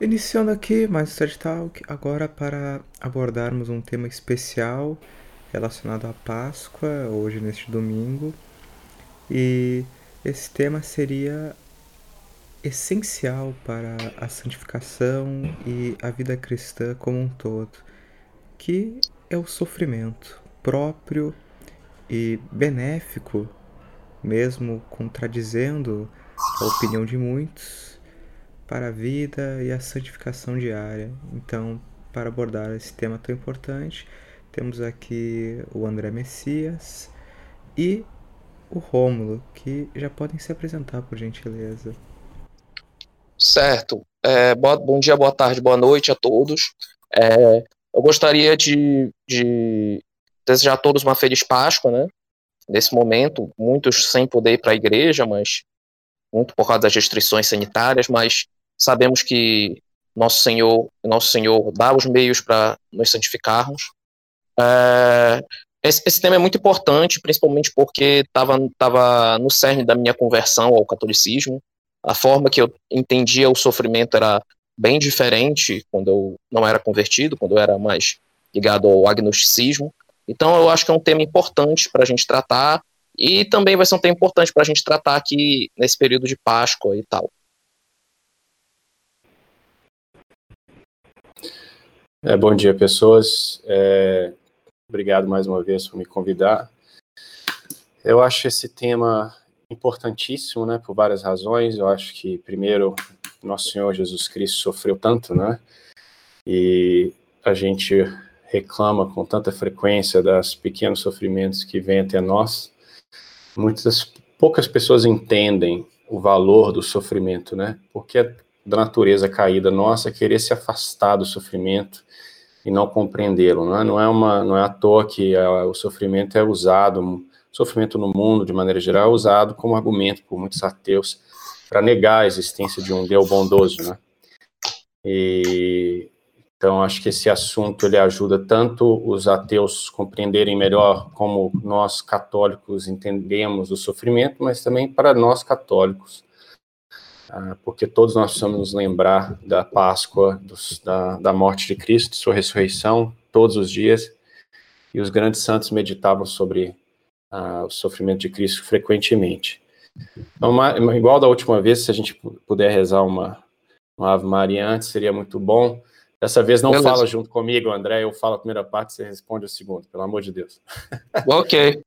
Iniciando aqui mais o Thread Talk, agora para abordarmos um tema especial relacionado à Páscoa, hoje neste domingo. E esse tema seria essencial para a santificação e a vida cristã como um todo, que é o sofrimento próprio e benéfico, mesmo contradizendo a opinião de muitos para a vida e a santificação diária. Então, para abordar esse tema tão importante, temos aqui o André Messias e o Rômulo, que já podem se apresentar, por gentileza. Certo. É, bom dia, boa tarde, boa noite a todos. É, eu gostaria de, de, desejar a todos uma feliz Páscoa, né? Nesse momento, muitos sem poder ir para a igreja, mas muito por causa das restrições sanitárias, mas Sabemos que nosso Senhor, nosso Senhor dá os meios para nos santificarmos. É, esse, esse, tema é muito importante, principalmente porque estava tava no cerne da minha conversão ao catolicismo. A forma que eu entendia o sofrimento era bem diferente quando eu não era convertido, quando eu era mais ligado ao agnosticismo. Então, eu acho que é um tema importante para a gente tratar e também vai ser um tema importante para a gente tratar aqui nesse período de Páscoa e tal. É, bom dia, pessoas. É, obrigado mais uma vez por me convidar. Eu acho esse tema importantíssimo, né, por várias razões. Eu acho que, primeiro, nosso Senhor Jesus Cristo sofreu tanto, né, e a gente reclama com tanta frequência das pequenos sofrimentos que vêm até nós. Muitas poucas pessoas entendem o valor do sofrimento, né? Porque da natureza caída nossa querer se afastar do sofrimento e não compreendê-lo. Não é, não é, uma, não é à toa que a, o sofrimento é usado, sofrimento no mundo, de maneira geral, é usado como argumento por muitos ateus para negar a existência de um Deus bondoso, né? E então acho que esse assunto ele ajuda tanto os ateus compreenderem melhor como nós católicos entendemos o sofrimento, mas também para nós católicos ah, porque todos nós precisamos nos lembrar da Páscoa, dos, da, da morte de Cristo, de sua ressurreição, todos os dias, e os grandes santos meditavam sobre uh, o sofrimento de Cristo frequentemente. Então, uma, igual da última vez, se a gente puder rezar uma, uma Ave Maria antes, seria muito bom. Dessa vez não Beleza. fala junto comigo, André, eu falo a primeira parte, você responde a segunda, pelo amor de Deus. Ok.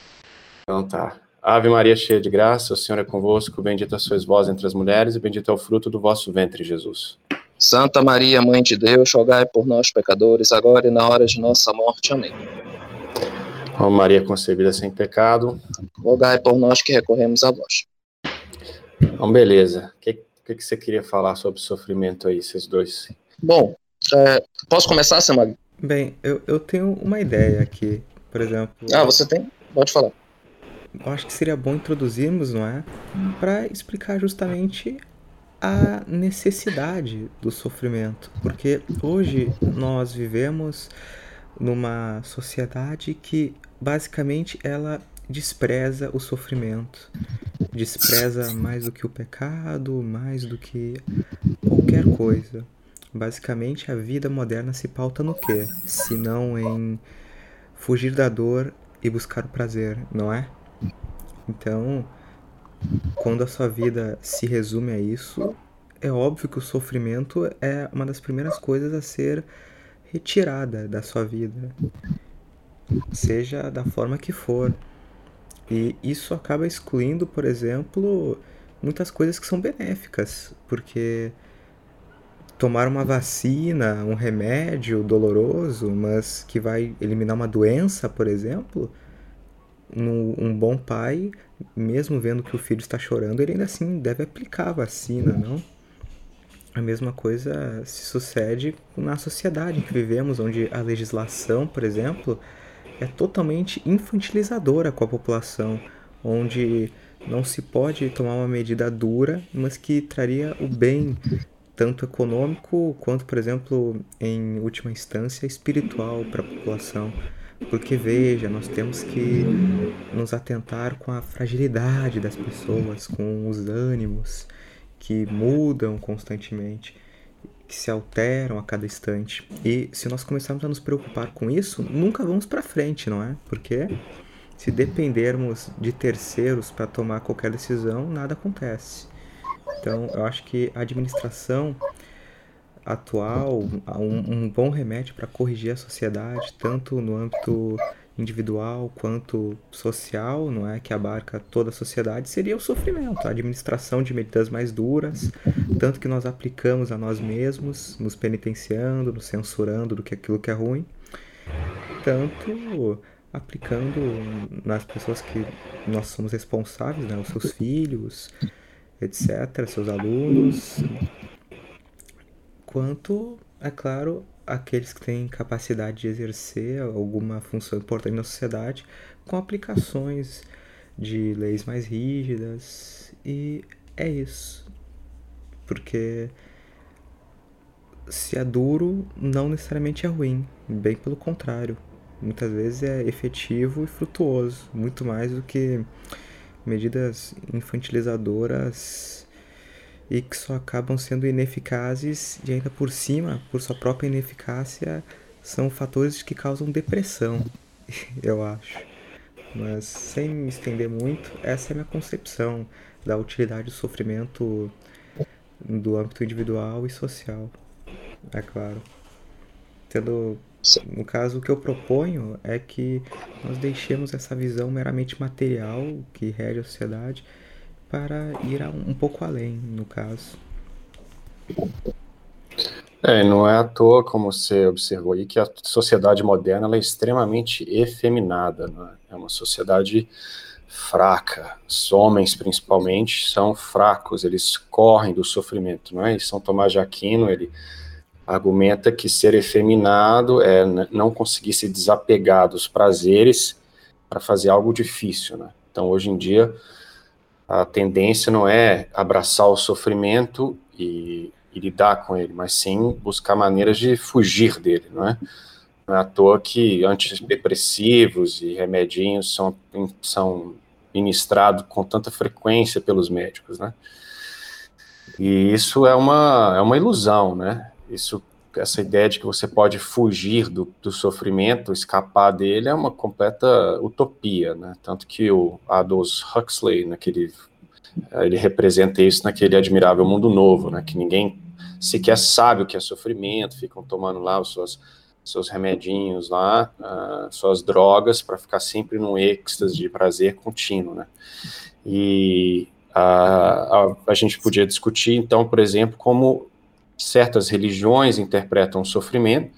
então tá. Ave Maria, cheia de graça, o Senhor é convosco, bendita sois vós entre as mulheres, e bendito é o fruto do vosso ventre, Jesus. Santa Maria, Mãe de Deus, rogai por nós, pecadores, agora e na hora de nossa morte. Amém. Ó Maria concebida sem pecado, rogai por nós que recorremos a vós. Então, beleza. O que, que, que, você queria falar sobre sofrimento aí, esses dois? Bom, é, posso começar, Samag? Bem, eu, eu tenho uma ideia aqui, por exemplo. Ah, você tem? Pode falar eu acho que seria bom introduzirmos, não é? Para explicar justamente a necessidade do sofrimento. Porque hoje nós vivemos numa sociedade que basicamente ela despreza o sofrimento, despreza mais do que o pecado, mais do que qualquer coisa. Basicamente a vida moderna se pauta no quê? Se não em fugir da dor e buscar o prazer, não é? Então, quando a sua vida se resume a isso, é óbvio que o sofrimento é uma das primeiras coisas a ser retirada da sua vida, seja da forma que for. E isso acaba excluindo, por exemplo, muitas coisas que são benéficas, porque tomar uma vacina, um remédio doloroso, mas que vai eliminar uma doença, por exemplo, no, um bom pai, mesmo vendo que o filho está chorando, ele ainda assim deve aplicar a vacina, não? A mesma coisa se sucede na sociedade em que vivemos, onde a legislação, por exemplo, é totalmente infantilizadora com a população, onde não se pode tomar uma medida dura, mas que traria o bem tanto econômico quanto, por exemplo, em última instância, espiritual para a população. Porque veja, nós temos que nos atentar com a fragilidade das pessoas, com os ânimos que mudam constantemente. que se alteram a cada instante. E se nós começarmos a nos preocupar com isso, nunca vamos para frente, não é? Porque se dependermos de terceiros para tomar qualquer decisão, nada acontece. Então, eu acho que a administração atual, um, um bom remédio para corrigir a sociedade, tanto no âmbito individual quanto social, não é, que abarca toda a sociedade, seria o sofrimento, a administração de medidas mais duras, tanto que nós aplicamos a nós mesmos, nos penitenciando, nos censurando do que aquilo que é ruim, tanto aplicando nas pessoas que nós somos responsáveis, né, os seus filhos, etc., seus alunos, quanto, é claro, aqueles que têm capacidade de exercer alguma função importante na sociedade com aplicações de leis mais rígidas e é isso. Porque se é duro, não necessariamente é ruim, bem pelo contrário. Muitas vezes é efetivo e frutuoso, muito mais do que medidas infantilizadoras e que só acabam sendo ineficazes e ainda por cima, por sua própria ineficácia, são fatores que causam depressão, eu acho. Mas sem me estender muito, essa é a minha concepção da utilidade do sofrimento do âmbito individual e social, é claro. Tendo, no caso, o que eu proponho é que nós deixemos essa visão meramente material que rege a sociedade para ir um pouco além, no caso. É, não é à toa, como você observou aí, que a sociedade moderna é extremamente efeminada. Né? É uma sociedade fraca. Os homens, principalmente, são fracos, eles correm do sofrimento. Não é? E São Tomás de Aquino, ele argumenta que ser efeminado é não conseguir se desapegar dos prazeres para fazer algo difícil. Né? Então, hoje em dia, a tendência não é abraçar o sofrimento e, e, lidar com ele, mas sim buscar maneiras de fugir dele, não é? Não é à toa que antidepressivos e remedinhos são, são ministrados com tanta frequência pelos médicos, né? E isso é uma, é uma ilusão, né? Isso, essa ideia de que você pode fugir do, do sofrimento, escapar dele, é uma completa utopia, né? Tanto que o Aldous Huxley, naquele, ele representa isso naquele admirável mundo novo, né? Que ninguém sequer sabe o que é sofrimento, ficam tomando lá os seus, seus remedinhos lá, uh, suas drogas, para ficar sempre num êxtase de prazer contínuo, né? E a, a, a gente podia discutir, então, por exemplo, como certas religiões interpretam o sofrimento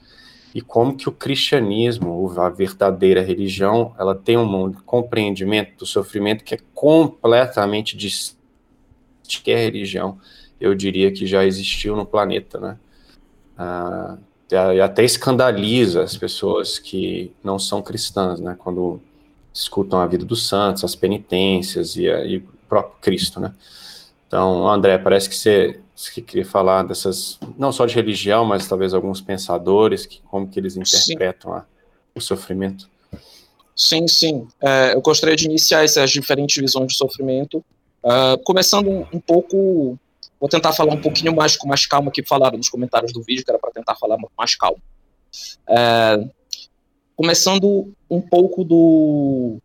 e como que o cristianismo, a verdadeira religião, ela tem um compreendimento do sofrimento que é completamente distinto de qualquer religião, eu diria que já existiu no planeta, né? Ah, até escandaliza as pessoas que não são cristãs, né? Quando escutam a vida dos santos, as penitências e, e o próprio Cristo, né? Então, André, parece que você você queria falar dessas, não só de religião, mas talvez alguns pensadores, que, como que eles interpretam a, o sofrimento. Sim, sim. É, eu gostaria de iniciar essas diferentes visões de sofrimento, uh, começando um, um, pouco, vou tentar falar um pouquinho mais com mais calma que falaram nos comentários do vídeo, que era para tentar falar mais calmo. É, começando um pouco do,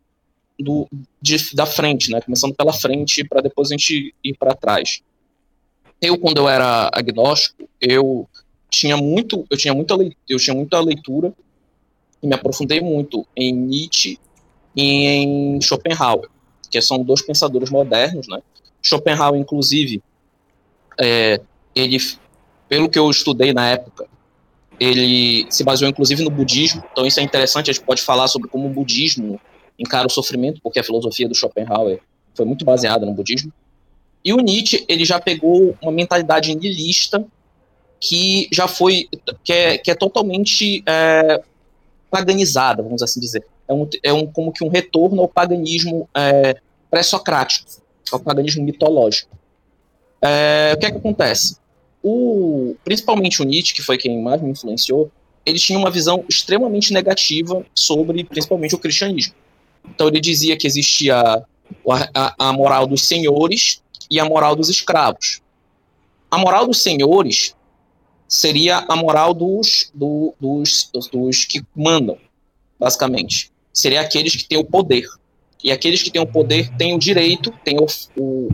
do de, da frente, né? Começando pela frente para depois a gente ir para trás eu quando eu era agnóstico, eu tinha muito, eu tinha muita eu tinha muita leitura e me aprofundei muito em Nietzsche e em Schopenhauer, que são dois pensadores modernos, né? Schopenhauer, inclusive, é, ele, pelo que eu estudei na época, ele se baseou inclusive no budismo. Então isso é interessante. A gente pode falar sobre como o budismo encara o sofrimento, porque a filosofia do Schopenhauer foi muito baseada no budismo. E o Nietzsche, ele já pegou uma mentalidade nihilista que já foi, que é, que é totalmente é, paganizada, vamos assim dizer. É, um, é um, como que um retorno ao paganismo é, pré-socrático, ao paganismo mitológico. É, o que é que acontece? O, principalmente o Nietzsche, que foi quem mais me influenciou, ele tinha uma visão extremamente negativa sobre, principalmente, o cristianismo. Então ele dizia que existia a, a, a moral dos senhores e a moral dos escravos. A moral dos senhores seria a moral dos, do, dos, dos, que mandam, basicamente. Seria aqueles que têm o poder. E aqueles que têm o poder têm o direito, têm o, o,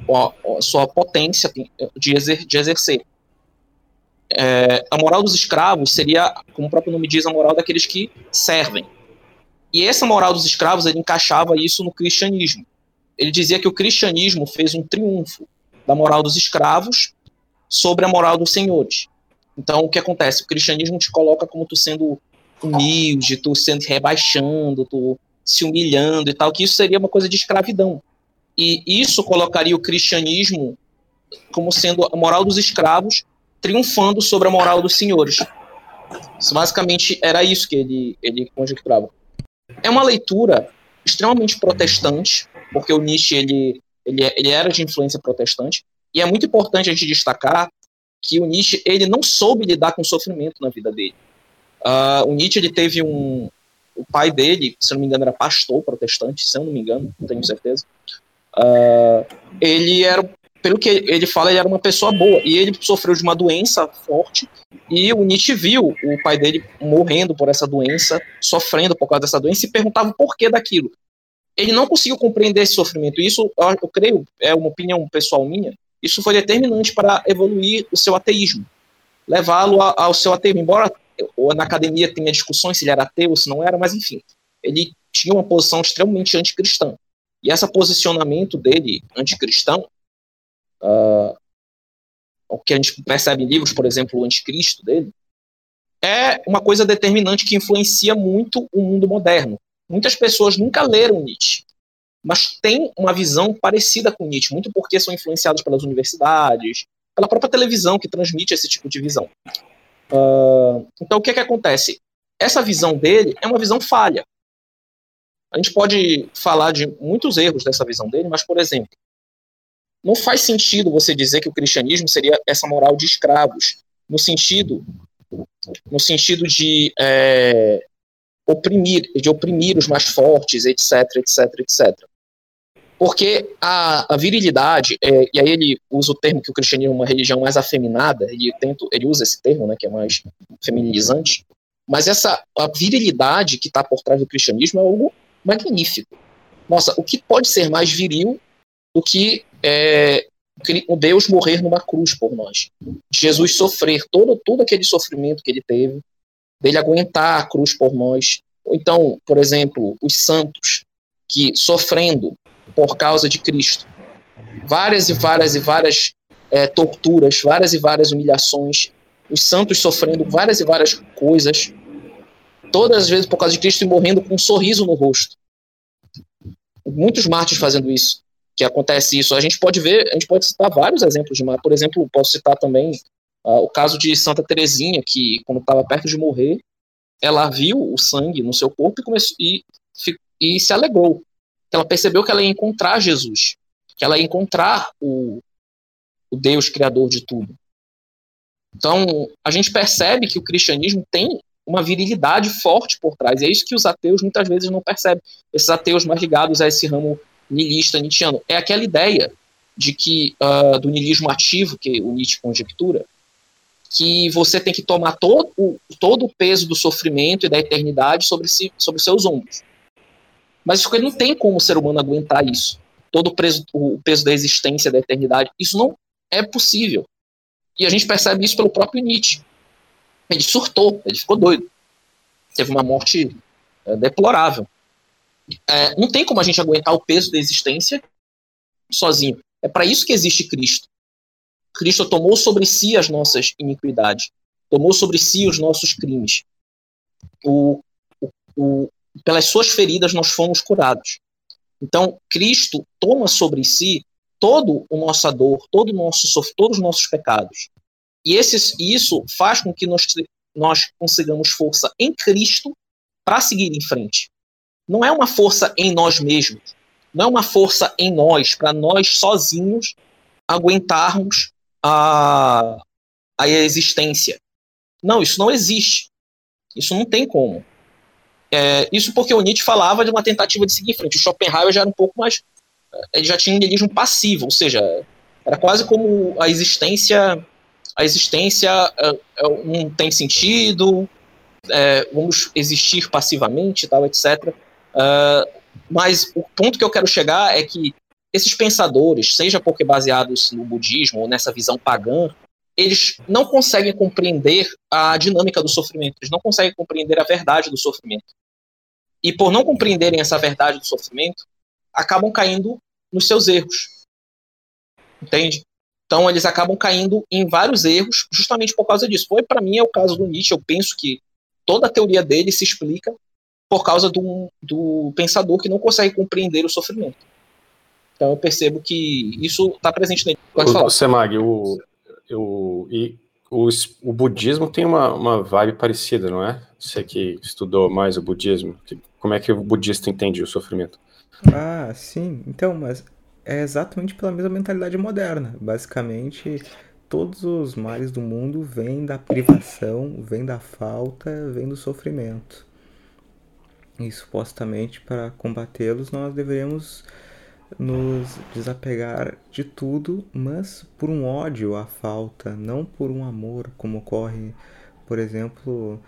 a sua potência de, exer, de exercer. É, a moral dos escravos seria, como o próprio nome diz, a moral daqueles que servem. E essa moral dos escravos, ele encaixava isso no cristianismo. Ele dizia que o cristianismo fez um triunfo da moral dos escravos sobre a moral dos senhores. Então, o que acontece? O cristianismo te coloca como tu sendo humilde, tu sendo rebaixando, tu se humilhando e tal, que isso seria uma coisa de escravidão. E isso colocaria o cristianismo como sendo a moral dos escravos triunfando sobre a moral dos senhores. Isso, basicamente era isso que ele, ele conjecturava. É uma leitura extremamente protestante, porque o Nietzsche ele, ele, ele era de influência protestante, e é muito importante a gente destacar que o Nietzsche ele não soube lidar com o sofrimento na vida dele. Uh, o Nietzsche ele teve um, o pai dele, se não me engano, era pastor protestante, se eu não me engano, não tenho certeza. Uh, ele era pelo que ele fala, ele era uma pessoa boa. E ele sofreu de uma doença forte. E o Nietzsche viu o pai dele morrendo por essa doença, sofrendo por causa dessa doença, e perguntava o porquê daquilo. Ele não conseguiu compreender esse sofrimento. Isso, eu creio, é uma opinião pessoal minha, isso foi determinante para evoluir o seu ateísmo. Levá-lo ao seu ateísmo. Embora na academia tenha discussões se ele era ateu se não era, mas enfim, ele tinha uma posição extremamente anticristã. E esse posicionamento dele anticristão uh, o que a gente percebe em livros, por exemplo, o Anticristo dele, é uma coisa determinante que influencia muito o mundo moderno. Muitas pessoas nunca leram Nietzsche, mas têm uma visão parecida com Nietzsche, muito porque são influenciados pelas universidades, pela própria televisão que transmite esse tipo de visão. Uh, então, o que, é que acontece? Essa visão dele é uma visão falha. A gente pode falar de muitos erros dessa visão dele, mas, por exemplo, não faz sentido você dizer que o cristianismo seria essa moral de escravos, no sentido, no sentido de é, oprimir, de oprimir os mais fortes, etc, etc, etc. Porque a, a virilidade, é, e aí ele usa o termo que o cristianismo é uma religião mais afeminada, ele, tenta, ele usa esse termo, né, que é mais feminilizante, mas essa a virilidade que está por trás do cristianismo é algo magnífico. Nossa, o que pode ser mais viril do que é, Deus morrer numa cruz por nós. Jesus sofrer todo, todo aquele sofrimento que ele teve, dele aguentar a cruz por nós. Então, por exemplo, os santos que sofrendo por causa de Cristo, várias e várias e várias é, torturas, várias e várias humilhações, os santos sofrendo várias e várias coisas, todas as vezes por causa de Cristo e morrendo com um sorriso no rosto. Muitos mártires fazendo isso que acontece isso. A gente pode ver, a gente pode citar vários exemplos de mar. Por exemplo, posso citar também uh, o caso de Santa Teresinha, que quando estava perto de morrer, ela viu o sangue no seu corpo e, começou, e, e se alegrou. Ela percebeu que ela ia encontrar Jesus, que ela ia encontrar o, o Deus criador de tudo. Então, a gente percebe que o cristianismo tem uma virilidade forte por trás. E é isso que os ateus muitas vezes não percebem. Esses ateus mais ligados a esse ramo niilista nietzscheano. É aquela ideia de que uh, do niilismo ativo que o Nietzsche conjectura, que você tem que tomar todo o, todo o peso do sofrimento e da eternidade sobre, si, sobre seus ombros. Mas ele não tem como o ser humano aguentar isso. Todo o peso, o peso da existência, da eternidade. Isso não é possível. E a gente percebe isso pelo próprio Nietzsche. Ele surtou, ele ficou doido. Teve uma morte é, deplorável. É, não tem como a gente aguentar o peso da existência sozinho. É para isso que existe Cristo. Cristo tomou sobre si as nossas iniquidades, tomou sobre si os nossos crimes. O, o, o, pelas suas feridas nós fomos curados. Então, Cristo toma sobre si todo o nossa dor, todo o nosso todos os nossos pecados. E esses, isso faz com que nós, nós consigamos força em Cristo para seguir em frente não é uma força em nós mesmos, não é uma força em nós, para nós sozinhos aguentarmos a, a existência. Não, isso não existe. Isso não tem como. É, isso porque o Nietzsche falava de uma tentativa de seguir em frente. O Schopenhauer já era um pouco mais. Ele já tinha um niilismo passivo, ou seja, era quase como a existência a existência uh, não tem sentido, é, vamos existir passivamente, tal, etc. Uh, mas o ponto que eu quero chegar é que esses pensadores, seja porque baseados no budismo ou nessa visão pagã, eles não conseguem compreender a dinâmica do sofrimento, eles não conseguem compreender a verdade do sofrimento. E por não compreenderem essa verdade do sofrimento, acabam caindo nos seus erros. Entende? Então eles acabam caindo em vários erros justamente por causa disso. Foi para mim é o caso do Nietzsche, eu penso que toda a teoria dele se explica por causa do, do pensador que não consegue compreender o sofrimento. Então eu percebo que isso está presente nele. Pode falar. Semag, o, o, e o, o budismo tem uma, uma vibe parecida, não é? Você que estudou mais o budismo, como é que o budista entende o sofrimento? Ah, sim. Então, mas é exatamente pela mesma mentalidade moderna. Basicamente, todos os males do mundo vêm da privação, vêm da falta, vêm do sofrimento. E supostamente para combatê-los nós deveríamos nos desapegar de tudo, mas por um ódio à falta, não por um amor, como ocorre, por exemplo,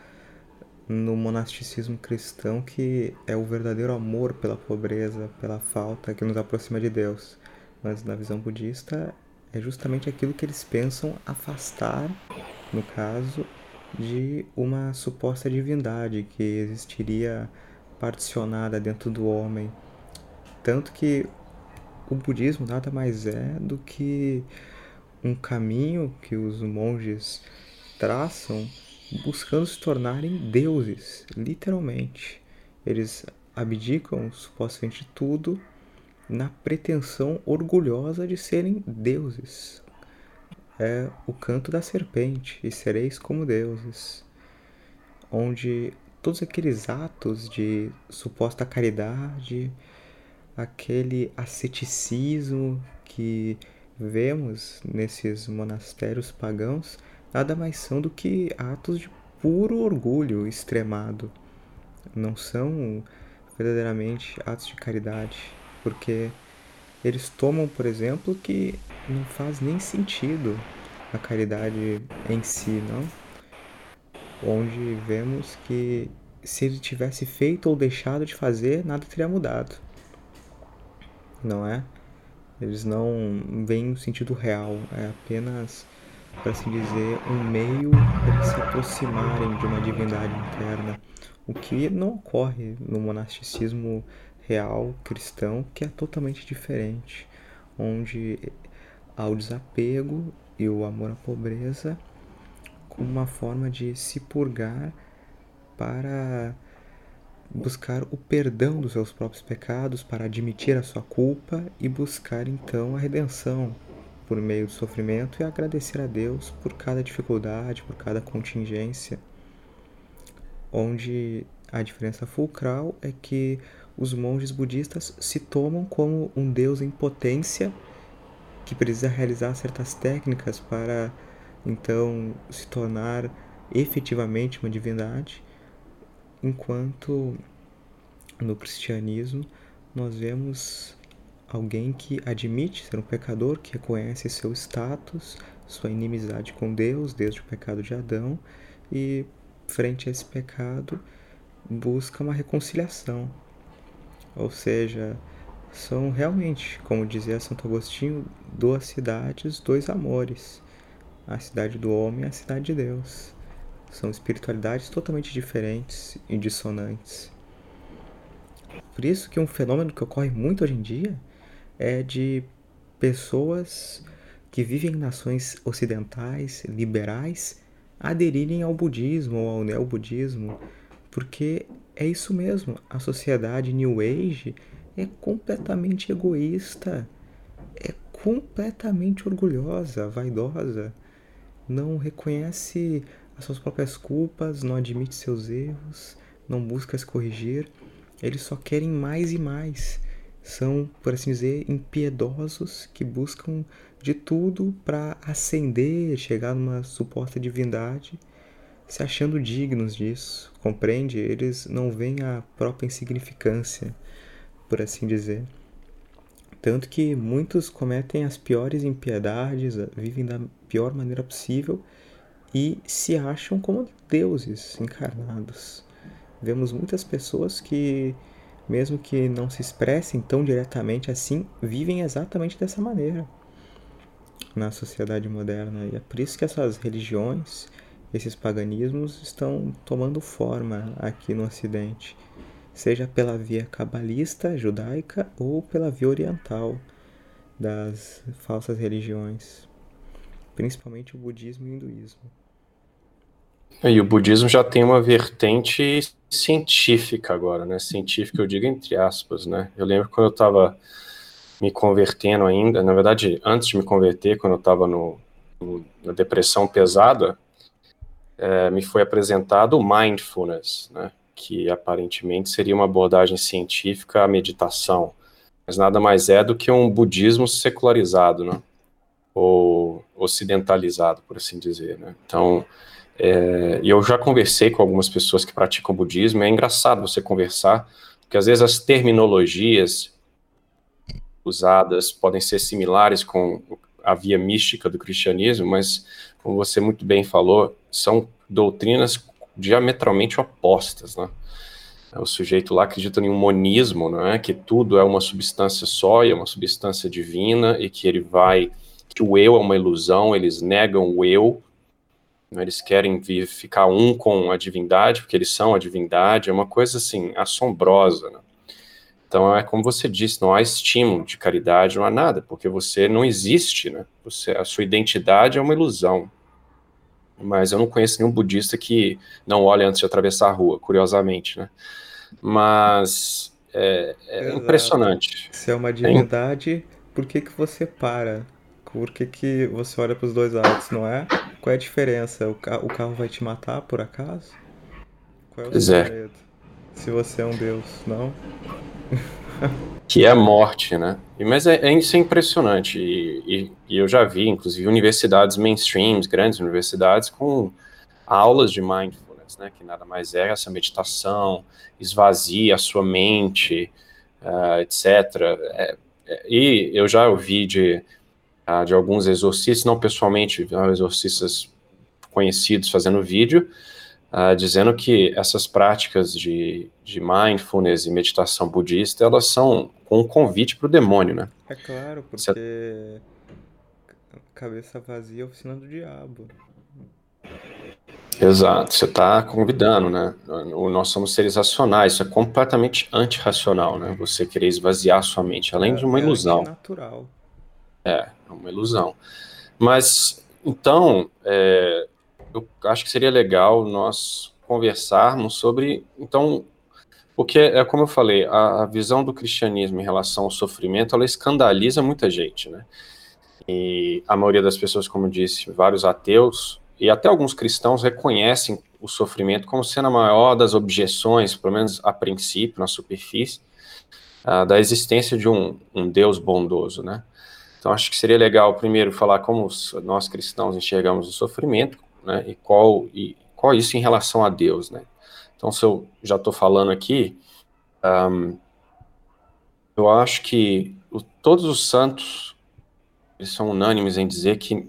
no monasticismo cristão, que é o verdadeiro amor pela pobreza, pela falta que nos aproxima de Deus. Mas na visão budista é justamente aquilo que eles pensam afastar, no caso, de uma suposta divindade que existiria particionada dentro do homem. Tanto que o budismo nada mais é do que um caminho que os monges traçam buscando se tornarem deuses, literalmente. Eles abdicam supostamente tudo na pretensão orgulhosa de serem deuses. É o canto da serpente, e sereis como deuses, onde todos aqueles atos de suposta caridade, aquele asceticismo que vemos nesses monastérios pagãos nada mais são do que atos de puro orgulho extremado. Não são verdadeiramente atos de caridade, porque eles tomam, por exemplo, que não faz nem sentido a caridade em si, não? Onde vemos que se ele tivesse feito ou deixado de fazer, nada teria mudado não é? Eles não veem o sentido real, é apenas, para assim dizer, um meio para se aproximarem de uma divindade interna, o que não ocorre no monasticismo real cristão, que é totalmente diferente, onde há o desapego e o amor à pobreza como uma forma de se purgar para buscar o perdão dos seus próprios pecados, para admitir a sua culpa e buscar então a redenção por meio do sofrimento e agradecer a Deus por cada dificuldade, por cada contingência. Onde a diferença fulcral é que os monges budistas se tomam como um deus em potência que precisa realizar certas técnicas para então se tornar efetivamente uma divindade enquanto no cristianismo nós vemos alguém que admite ser um pecador, que reconhece seu status, sua inimizade com Deus desde o pecado de Adão e frente a esse pecado busca uma reconciliação. Ou seja, são realmente, como dizia Santo Agostinho, duas cidades, dois amores. A cidade do homem e a cidade de Deus. São espiritualidades totalmente diferentes e dissonantes. Por isso que um fenômeno que ocorre muito hoje em dia é de pessoas que vivem em nações ocidentais, liberais, aderirem ao budismo ou ao neobudismo, porque é isso mesmo, a sociedade New Age é completamente egoísta, é completamente orgulhosa, vaidosa, não reconhece as suas próprias culpas, não admite seus erros, não busca se corrigir, eles só querem mais e mais. São, por assim dizer, impiedosos que buscam de tudo para ascender, chegar numa suposta divindade, se achando dignos disso, compreende? Eles não veem a própria insignificância, por assim dizer. Tanto que muitos cometem as piores impiedades, vivem da pior maneira possível e se acham como deuses encarnados. Vemos muitas pessoas que, mesmo que não se expressem tão diretamente assim, vivem exatamente dessa maneira na sociedade moderna. E é por isso que essas religiões, esses paganismos estão tomando forma aqui no Ocidente, seja pela via cabalista judaica ou pela via oriental das falsas religiões, principalmente o budismo e o hinduísmo. E o budismo já tem uma vertente científica agora, né? Científica eu digo entre aspas, né? Eu lembro quando eu estava me convertendo ainda, na verdade, antes de me converter, quando eu estava no, no, na depressão pesada, é, me foi apresentado o mindfulness, né? Que aparentemente seria uma abordagem científica à meditação, mas nada mais é do que um budismo secularizado, né? Ou ocidentalizado, por assim dizer, né? Então, é, e eu já conversei com algumas pessoas que praticam budismo, é engraçado você conversar, porque às vezes as terminologias usadas podem ser similares com a via mística do cristianismo, mas, como você muito bem falou, são doutrinas diametralmente opostas, né? O sujeito lá acredita em um monismo, não é? Que tudo é uma substância só e é uma substância divina e que ele vai, que o eu é uma ilusão, eles negam o eu, né? Eles querem vir, ficar um com a divindade, porque eles são a divindade, é uma coisa assim assombrosa, né? Então é como você disse, não há estímulo de caridade, não há nada, porque você não existe, né? Você, a sua identidade é uma ilusão. Mas eu não conheço nenhum budista que não olhe antes de atravessar a rua, curiosamente, né? Mas é, é impressionante. Se é uma divindade, por que, que você para? Por que, que você olha para os dois lados, não é? Qual é a diferença? O, ca o carro vai te matar, por acaso? Qual é o é. segredo? É. Se você é um deus, não? que é a morte, né? Mas é, é isso é impressionante e, e, e, eu já vi, inclusive, universidades mainstreams, grandes universidades com aulas de mindfulness, né? Que nada mais é essa meditação, esvazia a sua mente, uh, etc. É, é, e eu já ouvi de, uh, de alguns exorcistas, não pessoalmente, exorcistas conhecidos fazendo vídeo, uh, dizendo que essas práticas de, de mindfulness e meditação budista, elas são um convite para o demônio, né? É claro, porque Você... cabeça vazia é oficina do diabo. Exato, você está convidando, né? Nós somos seres racionais, isso é completamente antirracional, né? Você querer esvaziar sua mente, além é, de uma é ilusão. natural. É, é uma ilusão. Mas, então, é, eu acho que seria legal nós conversarmos sobre, então, porque é como eu falei, a, a, visão do cristianismo em relação ao sofrimento, ela escandaliza muita gente, né? E a maioria das pessoas, como eu disse, vários ateus e até alguns cristãos reconhecem o sofrimento como sendo a maior das objeções, pelo menos a princípio, na superfície, uh, da existência de um, um Deus bondoso, né? Então acho que seria legal primeiro falar como nós cristãos enxergamos o sofrimento, né? E qual e qual é isso em relação a Deus, né? Então, se eu já estou falando aqui, um, eu acho que o, todos os santos eles são unânimes em dizer que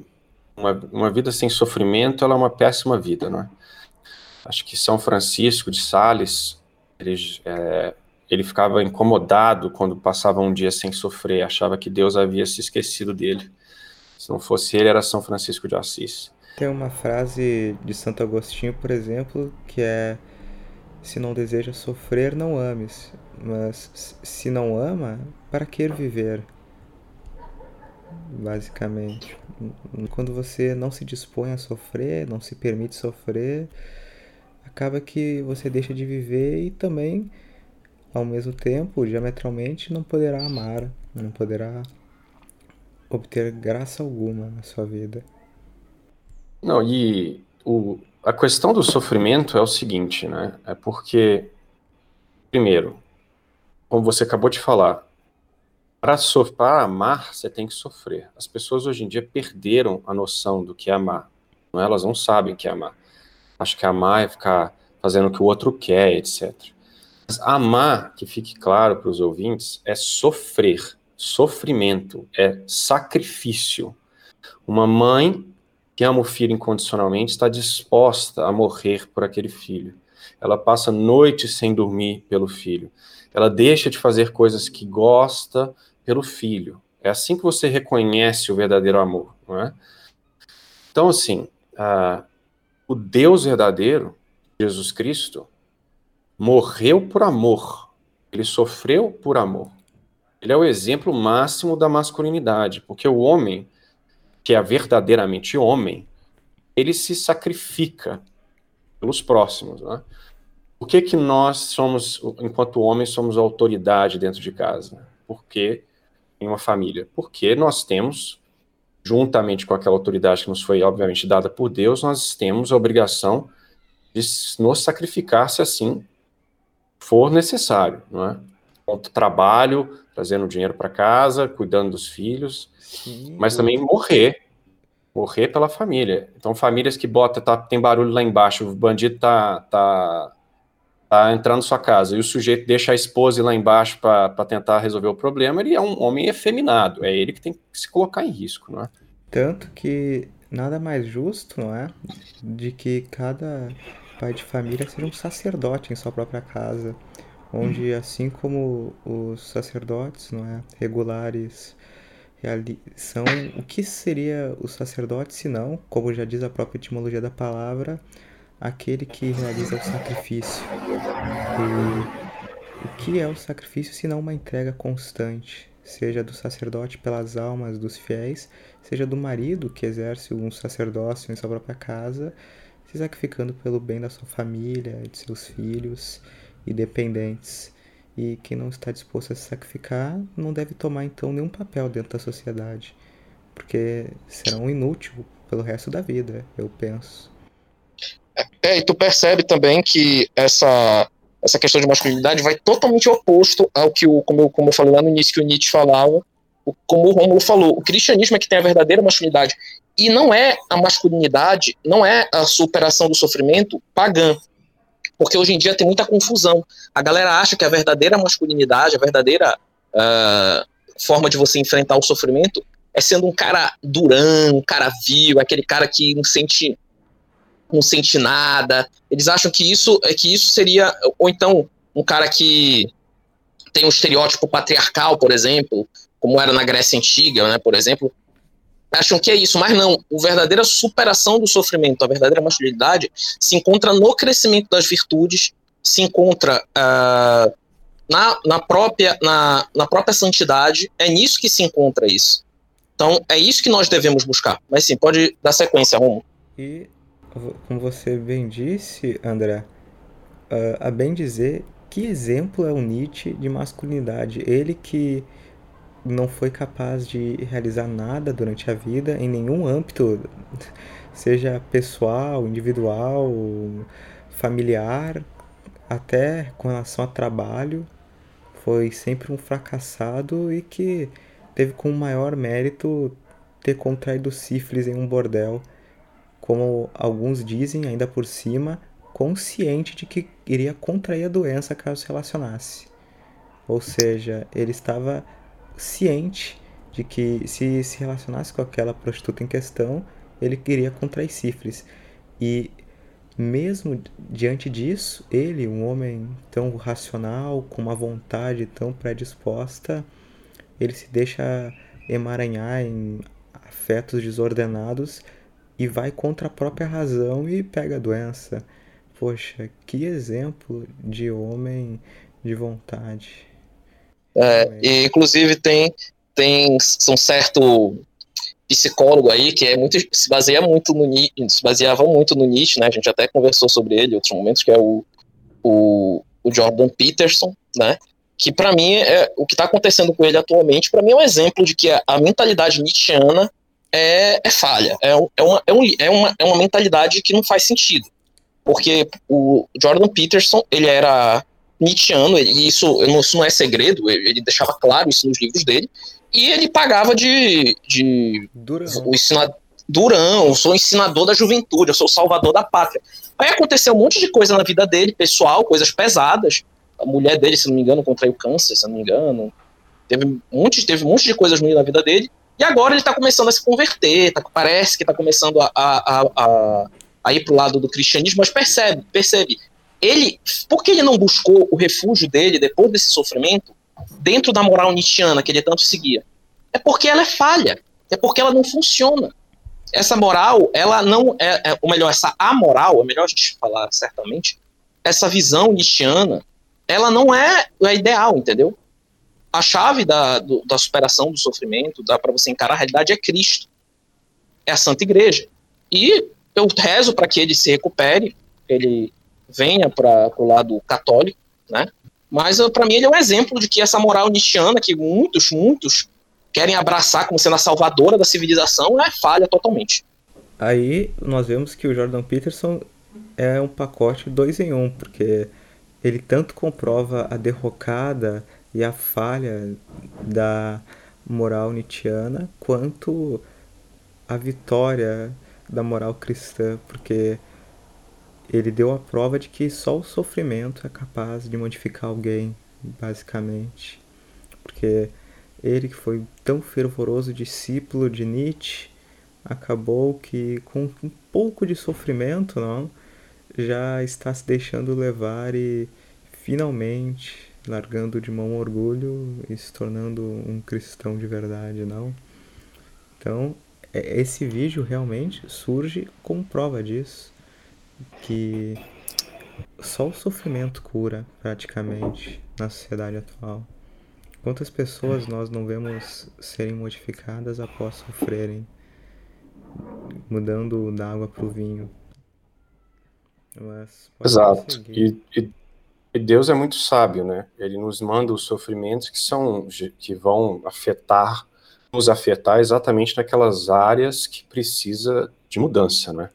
uma, uma vida sem sofrimento ela é uma péssima vida, né? Acho que São Francisco de Sales ele, é, ele ficava incomodado quando passava um dia sem sofrer, achava que Deus havia se esquecido dele. Se não fosse ele, era São Francisco de Assis. Tem uma frase de Santo Agostinho, por exemplo, que é: Se não deseja sofrer, não ames, mas se não ama, para que viver? Basicamente. Quando você não se dispõe a sofrer, não se permite sofrer, acaba que você deixa de viver e também, ao mesmo tempo, diametralmente, não poderá amar, não poderá obter graça alguma na sua vida. Não, e o, a questão do sofrimento é o seguinte, né? É porque, primeiro, como você acabou de falar, para, amar, você tem que sofrer. As pessoas hoje em dia perderam a noção do que é amar. Não, é? elas não sabem o que é amar. Acho que amar é ficar fazendo o que o outro quer, etc. Amar, que fique claro para os ouvintes, é sofrer. Sofrimento é sacrifício. Uma mãe que ama o filho incondicionalmente está disposta a morrer por aquele filho. Ela passa noites sem dormir pelo filho. Ela deixa de fazer coisas que gosta pelo filho. É assim que você reconhece o verdadeiro amor, não é? Então, assim, uh, o Deus verdadeiro, Jesus Cristo, morreu por amor. Ele sofreu por amor. Ele é o exemplo máximo da masculinidade, porque o homem, que é verdadeiramente homem, ele se sacrifica pelos próximos. Né? Por que, que nós somos, enquanto homens, somos autoridade dentro de casa? Porque em uma família? Porque nós temos, juntamente com aquela autoridade que nos foi, obviamente, dada por Deus, nós temos a obrigação de nos sacrificar se assim for necessário, não é? Trabalho, trazendo dinheiro para casa, cuidando dos filhos, Sim. mas também morrer, morrer pela família. Então, famílias que bota, tá, tem barulho lá embaixo, o bandido tá, tá, tá entrando na sua casa e o sujeito deixa a esposa lá embaixo para tentar resolver o problema, ele é um homem efeminado, é ele que tem que se colocar em risco, não é? Tanto que nada mais justo, não é? De que cada pai de família seja um sacerdote em sua própria casa onde assim como os sacerdotes, não é, regulares são o que seria o sacerdote se não, como já diz a própria etimologia da palavra, aquele que realiza o sacrifício. E o que é o sacrifício se não uma entrega constante, seja do sacerdote pelas almas dos fiéis, seja do marido que exerce um sacerdócio em sua própria casa, se sacrificando pelo bem da sua família, de seus filhos e dependentes. E quem não está disposto a se sacrificar não deve tomar então nenhum papel dentro da sociedade, porque serão inútil pelo resto da vida, eu penso. É, e tu percebe também que essa, essa questão de masculinidade vai totalmente oposto ao que, o, como, eu, como eu falei lá no início, que o Nietzsche falava, como o Romulo falou, o cristianismo é que tem a verdadeira masculinidade. E não é a masculinidade, não é a superação do sofrimento pagã, porque hoje em dia tem muita confusão. A galera acha que a verdadeira masculinidade, a verdadeira uh, forma de você enfrentar o sofrimento é sendo um cara durão, um cara vil, aquele cara que não sente não sente nada. Eles acham que isso é que isso seria ou então um cara que tem um estereótipo patriarcal, por exemplo, como era na Grécia antiga, né, por exemplo, acham que é isso, mas não. A verdadeira superação do sofrimento, a verdadeira masculinidade, se encontra no crescimento das virtudes, se encontra uh, na, na, própria, na, na própria santidade, é nisso que se encontra isso. Então, é isso que nós devemos buscar. Mas sim, pode dar sequência, Romo. E, como você bem disse, André, uh, a bem dizer, que exemplo é o Nietzsche de masculinidade? Ele que não foi capaz de realizar nada durante a vida em nenhum âmbito, seja pessoal, individual, familiar, até com relação a trabalho, foi sempre um fracassado e que teve como maior mérito ter contraído sífilis em um bordel, como alguns dizem, ainda por cima, consciente de que iria contrair a doença caso se relacionasse. Ou seja, ele estava ciente de que se se relacionasse com aquela prostituta em questão, ele queria contrair sífilis. E mesmo diante disso, ele, um homem tão racional, com uma vontade tão predisposta, ele se deixa emaranhar em afetos desordenados e vai contra a própria razão e pega a doença. Poxa, que exemplo de homem de vontade. É, e, inclusive tem, tem um certo psicólogo aí que é muito se baseia muito no se baseava muito no Nietzsche, né? A gente até conversou sobre ele em outros momentos que é o, o, o Jordan Peterson, né? Que para mim é o que está acontecendo com ele atualmente, para mim é um exemplo de que a, a mentalidade nietzschiana é, é falha, é, é, uma, é, um, é, uma, é uma mentalidade que não faz sentido, porque o Jordan Peterson ele era Nietzscheano, e isso, isso não é segredo, ele deixava claro isso nos livros dele, e ele pagava de, de Durão. o ensinador Durão, eu sou ensinador da juventude, eu sou salvador da pátria. Aí aconteceu um monte de coisa na vida dele, pessoal, coisas pesadas. A mulher dele, se não me engano, contraiu câncer, se não me engano. Teve um monte, teve um monte de coisas ruins na vida dele. E agora ele está começando a se converter, tá, parece que está começando a, a, a, a ir para o lado do cristianismo, mas percebe, percebe, ele, por que ele não buscou o refúgio dele depois desse sofrimento dentro da moral nietzschiana que ele tanto seguia? É porque ela é falha, é porque ela não funciona. Essa moral, ela não é, é ou melhor, essa amoral, é melhor a gente falar certamente, essa visão nietzschiana, ela não é a ideal, entendeu? A chave da, do, da superação do sofrimento, dá para você encarar a realidade, é Cristo. É a Santa Igreja. E eu rezo para que ele se recupere, ele venha para o lado católico, né? Mas para mim ele é um exemplo de que essa moral nietzschiana que muitos, muitos querem abraçar como sendo a salvadora da civilização é falha totalmente. Aí nós vemos que o Jordan Peterson é um pacote dois em um, porque ele tanto comprova a derrocada e a falha da moral nietzschiana, quanto a vitória da moral cristã, porque ele deu a prova de que só o sofrimento é capaz de modificar alguém, basicamente. Porque ele que foi tão fervoroso discípulo de Nietzsche, acabou que com um pouco de sofrimento, não, já está se deixando levar e finalmente largando de mão o orgulho e se tornando um cristão de verdade, não? Então, é, esse vídeo realmente surge como prova disso que só o sofrimento cura praticamente na sociedade atual. Quantas pessoas nós não vemos serem modificadas após sofrerem, mudando da água para o vinho? Exato. E, e, e, Deus é muito sábio, né? Ele nos manda os sofrimentos que são que vão afetar, nos afetar exatamente naquelas áreas que precisa de mudança, né?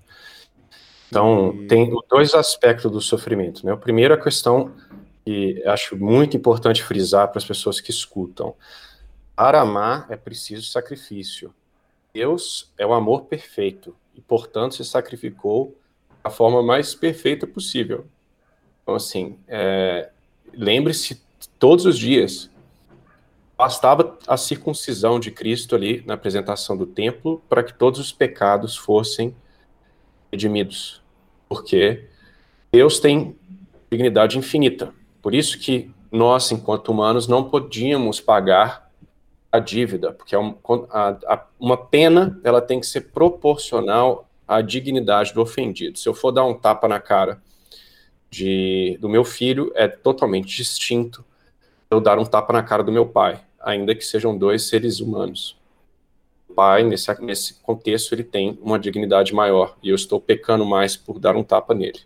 Então, e... tem dois aspectos do sofrimento. Né? O primeiro é a questão que acho muito importante frisar para as pessoas que escutam. Para amar é preciso sacrifício. Deus é o amor perfeito e, portanto, se sacrificou da forma mais perfeita possível. Então, assim, é, lembre-se todos os dias. Bastava a circuncisão de Cristo ali na apresentação do templo para que todos os pecados fossem redimidos, porque Deus tem dignidade infinita. Por isso que nós, enquanto humanos, não podíamos pagar a dívida, porque é uma pena ela tem que ser proporcional à dignidade do ofendido. Se eu for dar um tapa na cara de, do meu filho, é totalmente distinto eu dar um tapa na cara do meu pai, ainda que sejam dois seres humanos pai, nesse, nesse contexto, ele tem uma dignidade maior, e eu estou pecando mais por dar um tapa nele.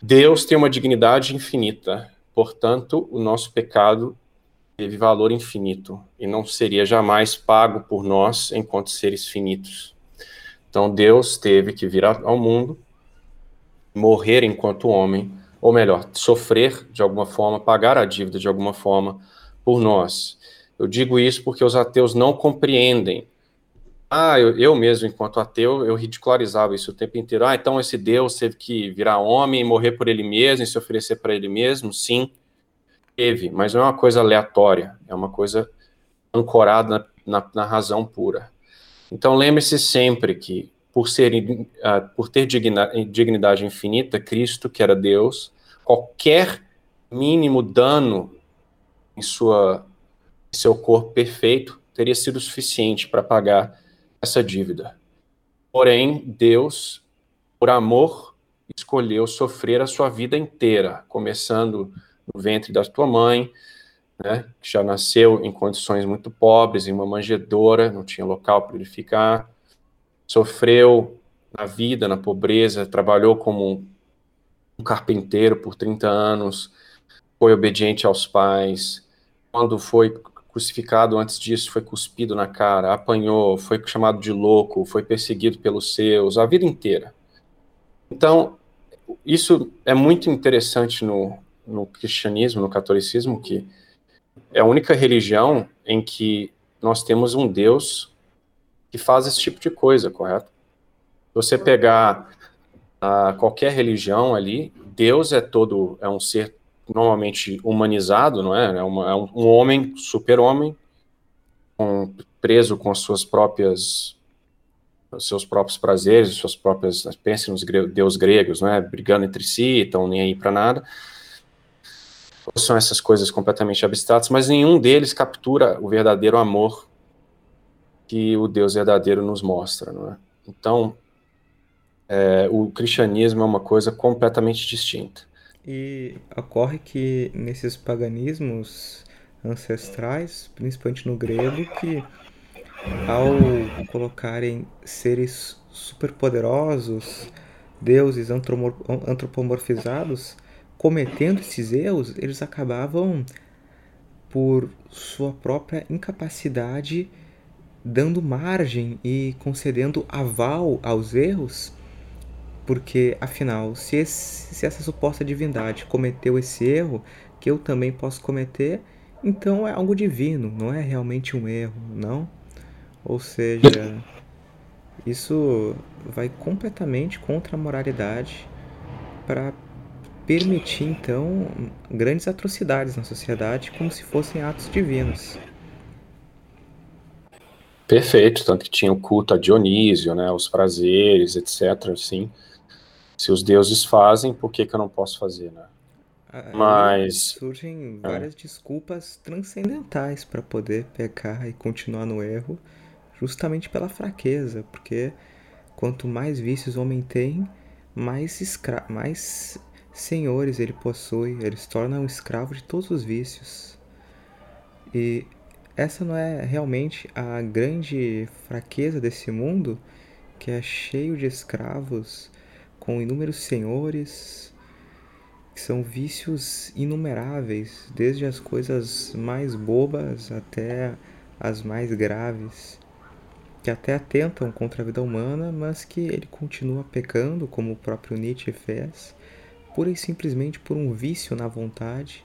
Deus tem uma dignidade infinita, portanto, o nosso pecado teve valor infinito, e não seria jamais pago por nós enquanto seres finitos. Então, Deus teve que vir ao mundo, morrer enquanto homem, ou melhor, sofrer de alguma forma, pagar a dívida de alguma forma por nós. Eu digo isso porque os ateus não compreendem. Ah, eu, eu mesmo, enquanto ateu, eu ridicularizava isso o tempo inteiro. Ah, então esse Deus teve que virar homem, morrer por ele mesmo e se oferecer para ele mesmo? Sim, teve, mas não é uma coisa aleatória, é uma coisa ancorada na, na, na razão pura. Então lembre-se sempre que, por, ser, uh, por ter digna, dignidade infinita, Cristo, que era Deus, qualquer mínimo dano em sua seu corpo perfeito teria sido suficiente para pagar essa dívida. Porém, Deus, por amor, escolheu sofrer a sua vida inteira, começando no ventre da tua mãe, né, que já nasceu em condições muito pobres, em uma manjedoura, não tinha local para ele ficar, sofreu na vida, na pobreza, trabalhou como um carpinteiro por 30 anos, foi obediente aos pais, quando foi crucificado antes disso, foi cuspido na cara, apanhou, foi chamado de louco, foi perseguido pelos seus, a vida inteira. Então, isso é muito interessante no, no cristianismo, no catolicismo, que é a única religião em que nós temos um Deus que faz esse tipo de coisa, correto? Você pegar uh, qualquer religião ali, Deus é todo, é um ser normalmente humanizado, não é? É, uma, é um, um, homem, super-homem, com preso com suas próprias seus próprios prazeres, suas próprias, pensem nos deus gregos, né, brigando entre si, estão nem aí para nada. Ou são essas coisas completamente abstratas, mas nenhum deles captura o verdadeiro amor que o Deus verdadeiro nos mostra, não é? Então, é, o cristianismo é uma coisa completamente distinta. E ocorre que nesses paganismos ancestrais, principalmente no grego, que ao colocarem seres superpoderosos, deuses antropomorfizados, cometendo esses erros, eles acabavam, por sua própria incapacidade, dando margem e concedendo aval aos erros, porque afinal, se, esse, se essa suposta divindade cometeu esse erro, que eu também posso cometer, então é algo divino, não é realmente um erro, não? Ou seja, isso vai completamente contra a moralidade para permitir então grandes atrocidades na sociedade como se fossem atos divinos. Perfeito, tanto que tinha o culto a Dionísio, né, os prazeres, etc. Assim, se os deuses fazem, por que, que eu não posso fazer, né? Aí Mas surgem é. várias é. desculpas transcendentais para poder pecar e continuar no erro, justamente pela fraqueza, porque quanto mais vícios o homem tem, mais escra mais senhores ele possui, ele se torna um escravo de todos os vícios. E essa não é realmente a grande fraqueza desse mundo, que é cheio de escravos, com inúmeros senhores, que são vícios inumeráveis, desde as coisas mais bobas até as mais graves, que até atentam contra a vida humana, mas que ele continua pecando, como o próprio Nietzsche fez, pura e simplesmente por um vício na vontade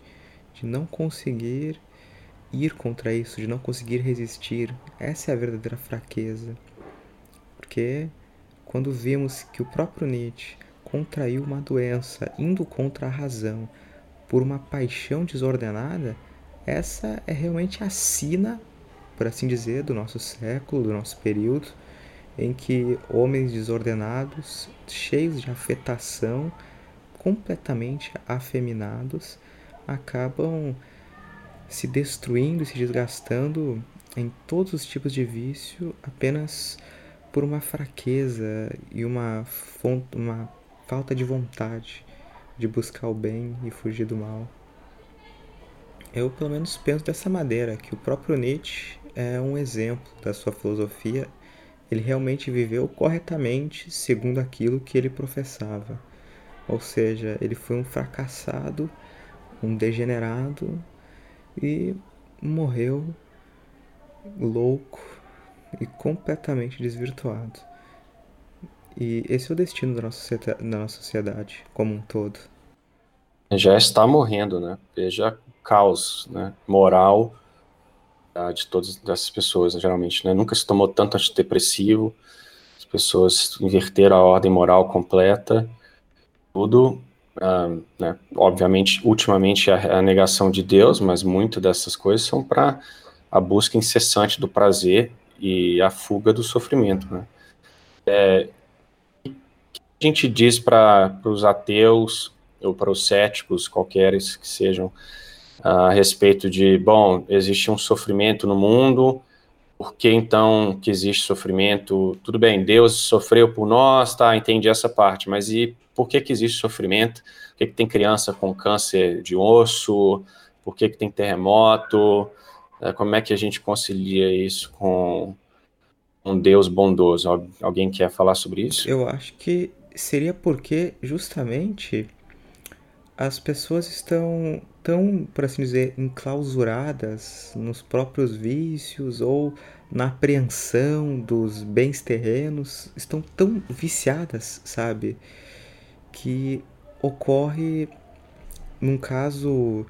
de não conseguir ir contra isso, de não conseguir resistir. Essa é a verdadeira fraqueza. Porque quando vimos que o próprio Nietzsche contraiu uma doença indo contra a razão por uma paixão desordenada, essa é realmente a sina, por assim dizer, do nosso século, do nosso período, em que homens desordenados, cheios de afetação, completamente afeminados acabam se destruindo e se desgastando em todos os tipos de vício apenas por uma fraqueza e uma, uma falta de vontade de buscar o bem e fugir do mal. Eu, pelo menos, penso dessa maneira, que o próprio Nietzsche é um exemplo da sua filosofia. Ele realmente viveu corretamente segundo aquilo que ele professava. Ou seja, ele foi um fracassado, um degenerado e morreu louco e completamente desvirtuado. E esse é o destino da nossa, da nossa sociedade como um todo. Já está morrendo, né? Veja caos né? moral de todas essas pessoas, geralmente. Né? Nunca se tomou tanto antidepressivo, as pessoas inverteram a ordem moral completa tudo, uh, né, obviamente, ultimamente a, a, negação de Deus, mas muito dessas coisas são para a busca incessante do prazer e a fuga do sofrimento. Né? É, o que a gente diz para os ateus ou para os céticos, qualqueres que sejam, a respeito de, bom, existe um sofrimento no mundo, por que então que existe sofrimento? Tudo bem, Deus sofreu por nós, tá, entendi essa parte, mas e por que, que existe sofrimento? Por que, que tem criança com câncer de osso? Por que, que tem terremoto? É, como é que a gente concilia isso com um Deus bondoso? Alguém quer falar sobre isso? Eu acho que seria porque justamente as pessoas estão tão, por assim dizer, enclausuradas nos próprios vícios ou na apreensão dos bens terrenos, estão tão viciadas, sabe? Que ocorre num caso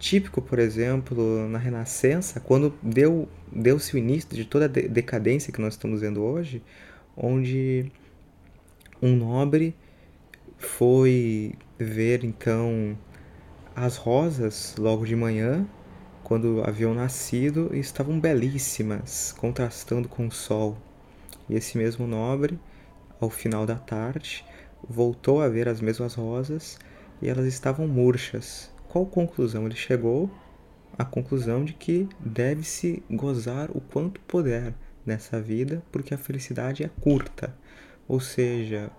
típico, por exemplo, na Renascença, quando deu deu-se o início de toda a decadência que nós estamos vendo hoje, onde um nobre foi ver então as rosas logo de manhã quando haviam nascido e estavam belíssimas, contrastando com o sol. E esse mesmo nobre, ao final da tarde, voltou a ver as mesmas rosas e elas estavam murchas. Qual conclusão ele chegou? A conclusão de que deve-se gozar o quanto puder nessa vida, porque a felicidade é curta. Ou seja,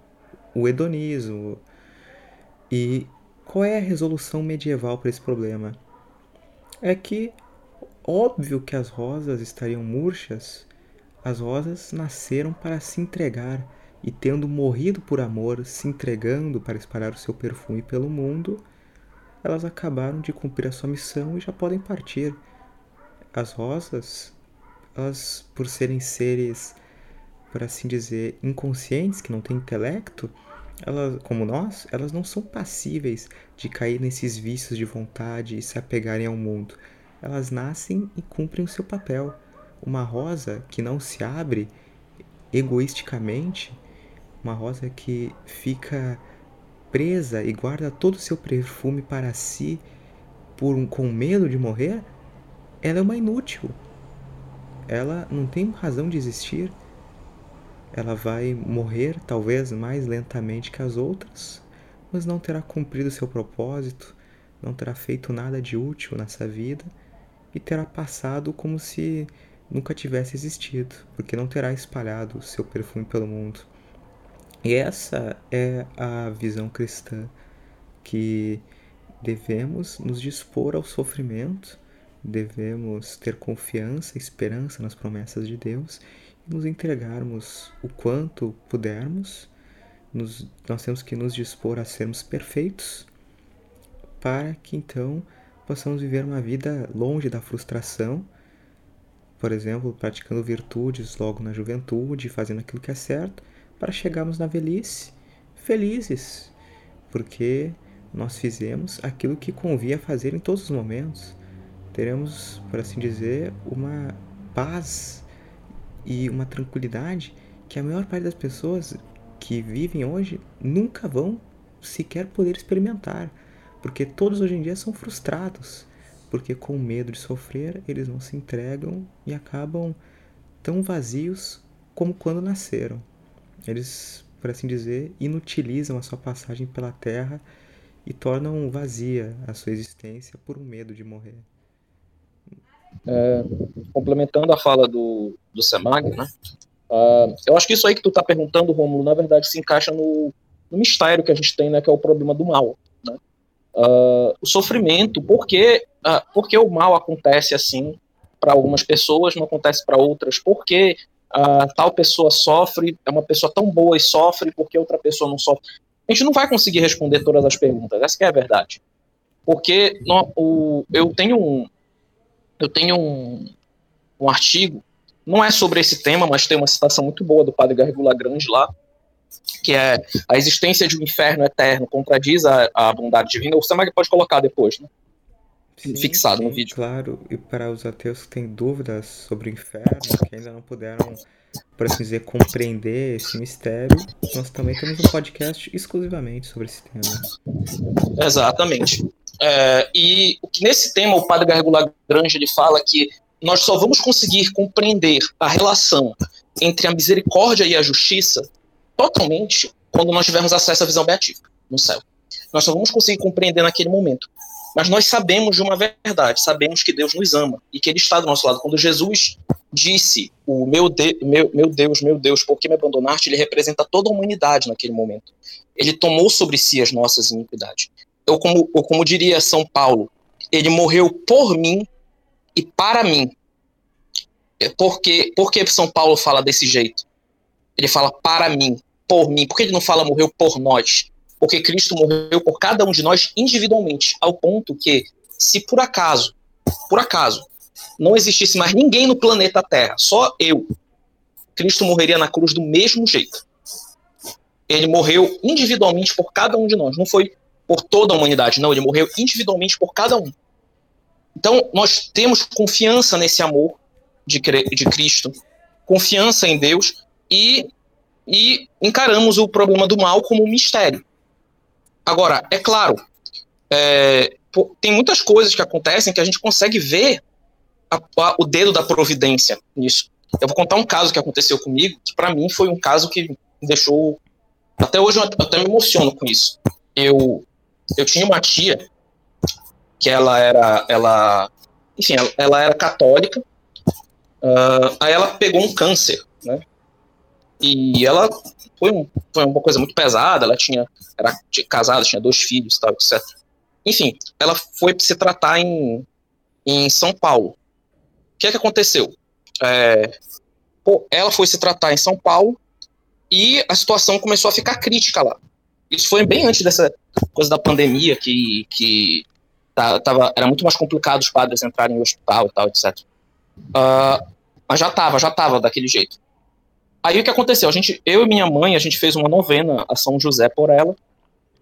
o hedonismo. E qual é a resolução medieval para esse problema? É que óbvio que as rosas estariam murchas, as rosas nasceram para se entregar e tendo morrido por amor, se entregando para espalhar o seu perfume pelo mundo, elas acabaram de cumprir a sua missão e já podem partir. As rosas, elas por serem seres, por assim dizer, inconscientes, que não têm intelecto, elas, como nós, elas não são passíveis de cair nesses vícios de vontade e se apegarem ao mundo. Elas nascem e cumprem o seu papel. Uma rosa que não se abre egoisticamente uma rosa que fica presa e guarda todo o seu perfume para si por um, com medo de morrer, ela é uma inútil. Ela não tem razão de existir. Ela vai morrer talvez mais lentamente que as outras, mas não terá cumprido seu propósito, não terá feito nada de útil nessa vida e terá passado como se nunca tivesse existido, porque não terá espalhado seu perfume pelo mundo. E essa é a visão cristã que devemos nos dispor ao sofrimento, devemos ter confiança, esperança nas promessas de Deus e nos entregarmos o quanto pudermos. Nos, nós temos que nos dispor a sermos perfeitos para que então possamos viver uma vida longe da frustração, por exemplo, praticando virtudes logo na juventude, fazendo aquilo que é certo para chegarmos na velhice felizes, porque nós fizemos aquilo que convia fazer em todos os momentos. Teremos, por assim dizer, uma paz e uma tranquilidade que a maior parte das pessoas que vivem hoje nunca vão sequer poder experimentar, porque todos hoje em dia são frustrados, porque com medo de sofrer eles não se entregam e acabam tão vazios como quando nasceram. Eles, por assim dizer, inutilizam a sua passagem pela Terra e tornam vazia a sua existência por um medo de morrer. É, complementando a fala do, do Semag, né? Uh, eu acho que isso aí que tu está perguntando, Romulo, na verdade se encaixa no, no, mistério que a gente tem, né, que é o problema do mal. Né? Uh, o sofrimento, por que, uh, por que o mal acontece assim para algumas pessoas, não acontece para outras? Por que uh, tal pessoa sofre, é uma pessoa tão boa e sofre porque outra pessoa não sofre. A gente não vai conseguir responder todas as perguntas, essa é a verdade. Porque no, o, eu tenho um, eu tenho um, um artigo, não é sobre esse tema, mas tem uma citação muito boa do padre Garrigou Lagrange lá, que é a existência de um inferno eterno contradiz a, a bondade divina. O Samag pode colocar depois, né? Sim, fixado sim, no vídeo. Claro, e para os ateus que têm dúvidas sobre o inferno, que ainda não puderam, por assim dizer, compreender esse mistério, nós também temos um podcast exclusivamente sobre esse tema. Exatamente. É, e nesse tema o padre Garrigou Lagrange ele fala que nós só vamos conseguir compreender a relação entre a misericórdia e a justiça totalmente quando nós tivermos acesso à visão beatífica no céu. Nós só vamos conseguir compreender naquele momento. Mas nós sabemos de uma verdade, sabemos que Deus nos ama e que Ele está do nosso lado. Quando Jesus disse, o meu, de, meu, meu Deus, meu Deus, por que me abandonaste? Ele representa toda a humanidade naquele momento. Ele tomou sobre si as nossas iniquidades. Eu como, ou como diria São Paulo, ele morreu por mim e para mim. É porque, por que São Paulo fala desse jeito? Ele fala para mim, por mim. Por que ele não fala morreu por nós? Porque Cristo morreu por cada um de nós individualmente, ao ponto que, se por acaso, por acaso, não existisse mais ninguém no planeta Terra, só eu, Cristo morreria na cruz do mesmo jeito. Ele morreu individualmente por cada um de nós, não foi por toda a humanidade, não, ele morreu individualmente por cada um. Então, nós temos confiança nesse amor de, de Cristo, confiança em Deus e, e encaramos o problema do mal como um mistério. Agora, é claro, é, tem muitas coisas que acontecem que a gente consegue ver a, a, o dedo da providência nisso. Eu vou contar um caso que aconteceu comigo, que para mim foi um caso que me deixou. Até hoje eu até me emociono com isso. Eu, eu tinha uma tia que ela era. Ela, enfim, ela, ela era católica. Uh, aí ela pegou um câncer, né? E ela foi, um, foi uma coisa muito pesada. Ela tinha era casada, tinha dois filhos, tal, etc. Enfim, ela foi se tratar em, em São Paulo. O que é que aconteceu? É, pô, ela foi se tratar em São Paulo e a situação começou a ficar crítica lá. Isso foi bem antes dessa coisa da pandemia, que, que tava, era muito mais complicado os padres entrarem no hospital e tal, etc. Uh, ah, mas já estava, já estava daquele jeito. Aí o que aconteceu? A gente, eu e minha mãe, a gente fez uma novena a São José por ela.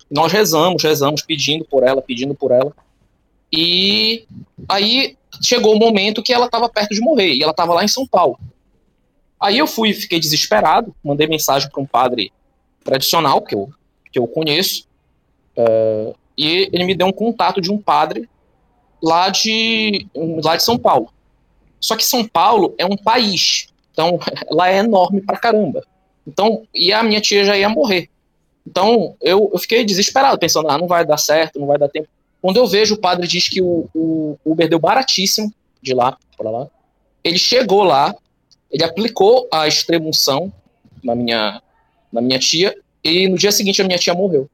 Nós rezamos, rezamos, pedindo por ela, pedindo por ela. E aí chegou o momento que ela estava perto de morrer, e ela estava lá em São Paulo. Aí eu fui, fiquei desesperado, mandei mensagem para um padre tradicional que eu, que eu conheço, uh, e ele me deu um contato de um padre lá de, lá de São Paulo. Só que São Paulo é um país, então lá é enorme pra caramba. Então, e a minha tia já ia morrer. Então eu, eu fiquei desesperado, pensando, ah, não vai dar certo, não vai dar tempo. Quando eu vejo o padre diz que o, o Uber deu baratíssimo de lá para lá, ele chegou lá, ele aplicou a extremunção na minha, na minha tia, e no dia seguinte a minha tia morreu.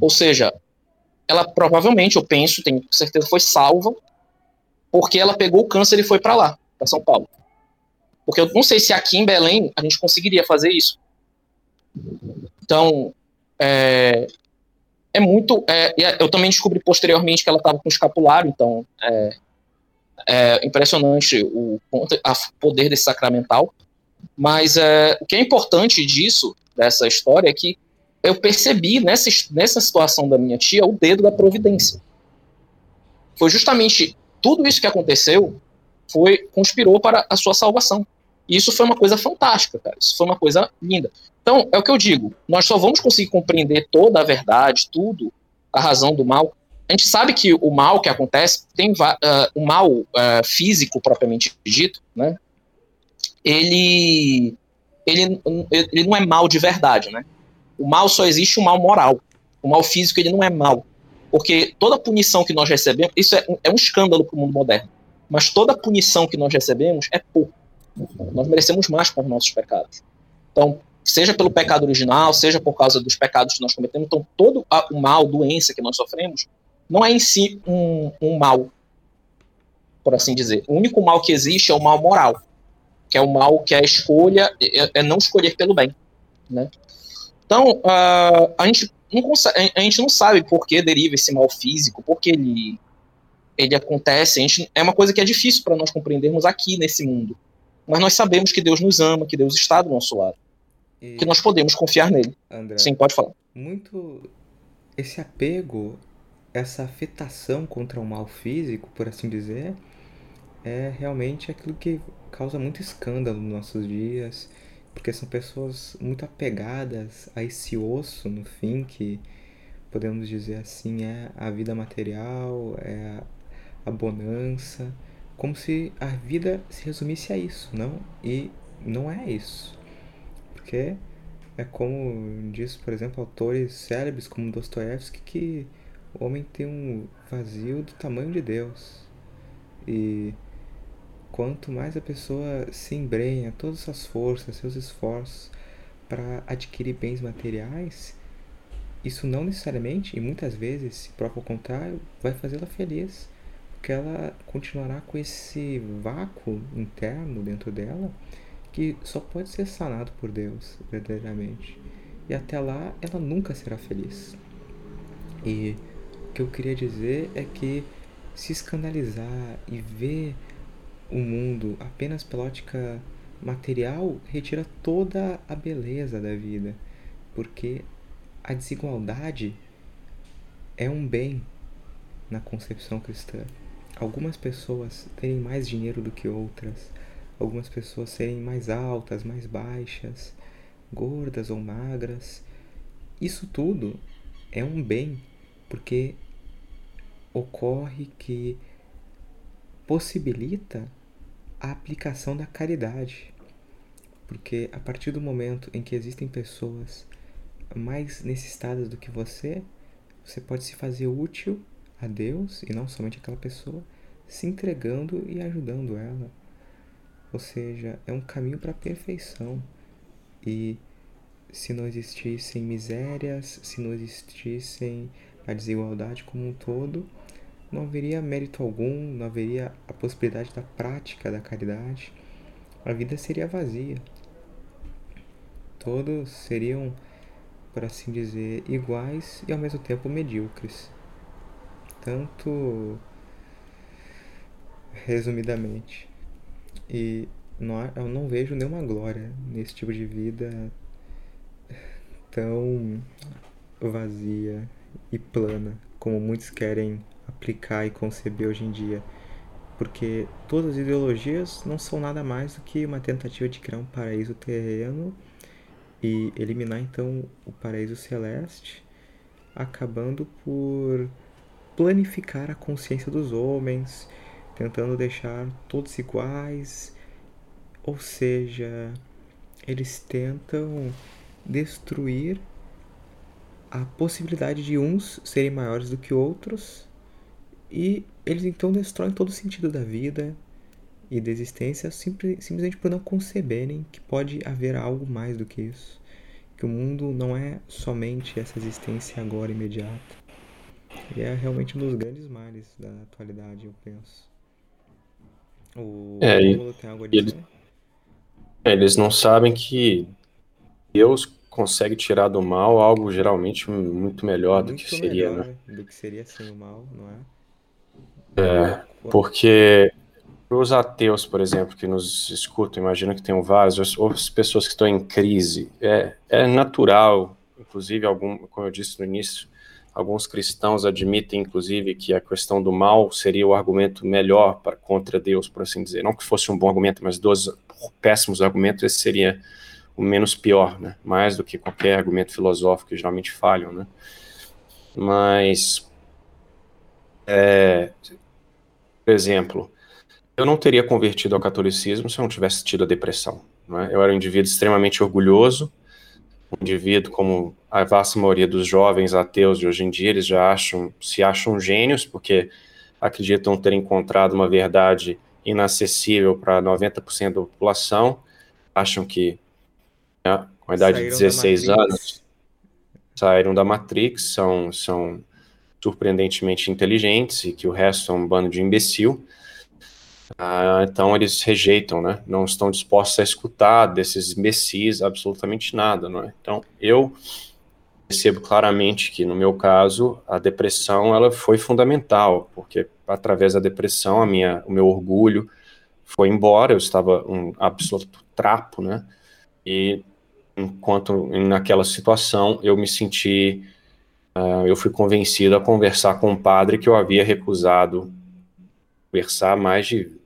Ou seja, ela provavelmente, eu penso, tenho certeza, foi salva, porque ela pegou o câncer e foi para lá, para São Paulo. Porque eu não sei se aqui em Belém a gente conseguiria fazer isso. Então, é, é muito. É, eu também descobri posteriormente que ela estava com escapulário, então é, é impressionante o, o poder desse sacramental. Mas é, o que é importante disso, dessa história, é que eu percebi nessa, nessa situação da minha tia o dedo da providência. Foi justamente tudo isso que aconteceu foi conspirou para a sua salvação. E isso foi uma coisa fantástica, cara. Isso foi uma coisa linda. Então, é o que eu digo. Nós só vamos conseguir compreender toda a verdade, tudo, a razão do mal. A gente sabe que o mal que acontece tem uh, o mal uh, físico propriamente dito, né? Ele, ele, ele não é mal de verdade, né? O mal só existe o mal moral. O mal físico ele não é mal, porque toda punição que nós recebemos, isso é, é um escândalo para o mundo moderno. Mas toda punição que nós recebemos é pouco. Nós merecemos mais os nossos pecados. Então, seja pelo pecado original, seja por causa dos pecados que nós cometemos, então todo o mal, doença que nós sofremos, não é em si um, um mal, por assim dizer. O único mal que existe é o mal moral, que é o mal que é a escolha, é, é não escolher pelo bem, né? Então, uh, a, gente não consegue, a gente não sabe por que deriva esse mal físico, por que ele, ele acontece. A gente, é uma coisa que é difícil para nós compreendermos aqui nesse mundo. Mas nós sabemos que Deus nos ama, que Deus está do nosso lado. E... Que nós podemos confiar nele. André, Sim, pode falar. Muito. Esse apego, essa afetação contra o mal físico, por assim dizer, é realmente aquilo que causa muito escândalo nos nossos dias, porque são pessoas muito apegadas a esse osso, no fim, que podemos dizer assim, é a vida material, é a bonança como se a vida se resumisse a isso, não? E não é isso. Porque é como diz, por exemplo, autores célebres como Dostoiévski que o homem tem um vazio do tamanho de Deus. E quanto mais a pessoa se embrenha todas as suas forças, seus esforços para adquirir bens materiais, isso não necessariamente, e muitas vezes, se prova ao contrário, vai fazê-la feliz que ela continuará com esse vácuo interno dentro dela que só pode ser sanado por Deus, verdadeiramente. E até lá ela nunca será feliz. E o que eu queria dizer é que se escandalizar e ver o mundo apenas pela ótica material retira toda a beleza da vida, porque a desigualdade é um bem na concepção cristã algumas pessoas terem mais dinheiro do que outras, algumas pessoas serem mais altas, mais baixas, gordas ou magras. Isso tudo é um bem, porque ocorre que possibilita a aplicação da caridade. Porque a partir do momento em que existem pessoas mais necessitadas do que você, você pode se fazer útil a Deus e não somente aquela pessoa, se entregando e ajudando ela. Ou seja, é um caminho para a perfeição. E se não existissem misérias, se não existissem a desigualdade como um todo, não haveria mérito algum, não haveria a possibilidade da prática da caridade. A vida seria vazia. Todos seriam, por assim dizer, iguais e ao mesmo tempo medíocres. Tanto resumidamente. E não, eu não vejo nenhuma glória nesse tipo de vida tão vazia e plana como muitos querem aplicar e conceber hoje em dia. Porque todas as ideologias não são nada mais do que uma tentativa de criar um paraíso terreno e eliminar então o paraíso celeste, acabando por planificar a consciência dos homens, tentando deixar todos iguais, ou seja, eles tentam destruir a possibilidade de uns serem maiores do que outros e eles então destroem todo o sentido da vida e da existência simples, simplesmente por não conceberem que pode haver algo mais do que isso. Que o mundo não é somente essa existência agora imediata. E é realmente um dos grandes males da atualidade, eu penso. O é, e, tem algo a dizer? Eles, é, eles não sabem que Deus consegue tirar do mal algo geralmente muito melhor muito do que seria, melhor né? Do que seria sem o mal, não é? É, porque os ateus, por exemplo, que nos escutam, imagino que tenham vários, ou as pessoas que estão em crise, é, é natural, inclusive, algum, como eu disse no início, alguns cristãos admitem, inclusive, que a questão do mal seria o argumento melhor para contra Deus, por assim dizer. Não que fosse um bom argumento, mas dois péssimos argumentos, esse seria o menos pior, né? Mais do que qualquer argumento filosófico que geralmente falham, né? Mas é, por exemplo, eu não teria convertido ao catolicismo se eu não tivesse tido a depressão. É? Eu era um indivíduo extremamente orgulhoso, indivíduo como a vasta maioria dos jovens ateus de hoje em dia, eles já acham, se acham gênios, porque acreditam ter encontrado uma verdade inacessível para 90% da população, acham que né, com a idade saíram de 16 anos saíram da Matrix, são, são surpreendentemente inteligentes e que o resto é um bando de imbecil. Ah, então eles rejeitam, né? Não estão dispostos a escutar desses imbecis absolutamente nada, não é? Então eu percebo claramente que no meu caso a depressão ela foi fundamental, porque através da depressão a minha, o meu orgulho foi embora, eu estava um absoluto trapo, né? E enquanto naquela situação eu me senti uh, eu fui convencido a conversar com um padre que eu havia recusado conversar mais de,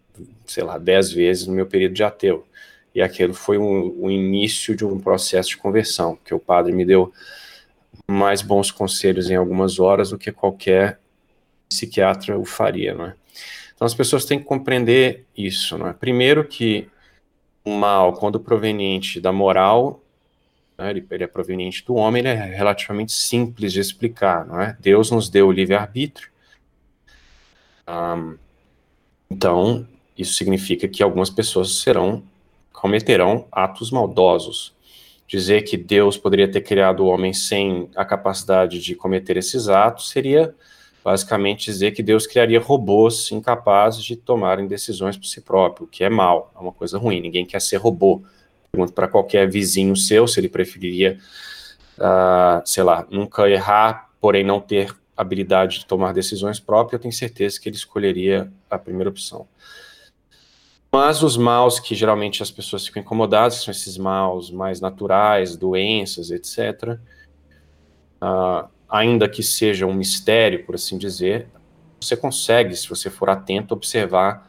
sei lá, dez vezes no meu período de ateu. E aquilo foi o, o início de um processo de conversão, que o padre me deu mais bons conselhos em algumas horas do que qualquer psiquiatra o faria, não é? Então as pessoas têm que compreender isso, não é? Primeiro que o mal, quando proveniente da moral, né, ele, ele, é proveniente do homem, ele é relativamente simples de explicar, não é? Deus nos deu o livre-arbítrio. Um, então, isso significa que algumas pessoas serão, cometerão atos maldosos. Dizer que Deus poderia ter criado o homem sem a capacidade de cometer esses atos seria basicamente dizer que Deus criaria robôs incapazes de tomarem decisões por si próprio, o que é mal, é uma coisa ruim. Ninguém quer ser robô pergunto para qualquer vizinho seu se ele preferiria, uh, sei lá, nunca errar, porém não ter habilidade de tomar decisões próprias, eu tenho certeza que ele escolheria a primeira opção. Mas os maus que geralmente as pessoas ficam incomodadas, são esses maus mais naturais, doenças, etc., uh, ah, ainda que seja um mistério, por assim dizer, você consegue, se você for atento, observar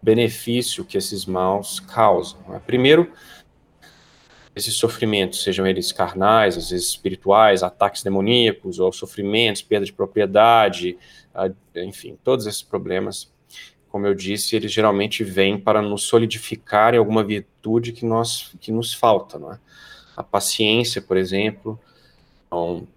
o benefício que esses maus causam. Né? Primeiro, esses sofrimentos, sejam eles carnais, às vezes espirituais, ataques demoníacos, ou sofrimentos, perda de propriedade, enfim, todos esses problemas, como eu disse, eles geralmente vêm para nos solidificar em alguma virtude que, nós, que nos falta, não é? A paciência, por exemplo, então,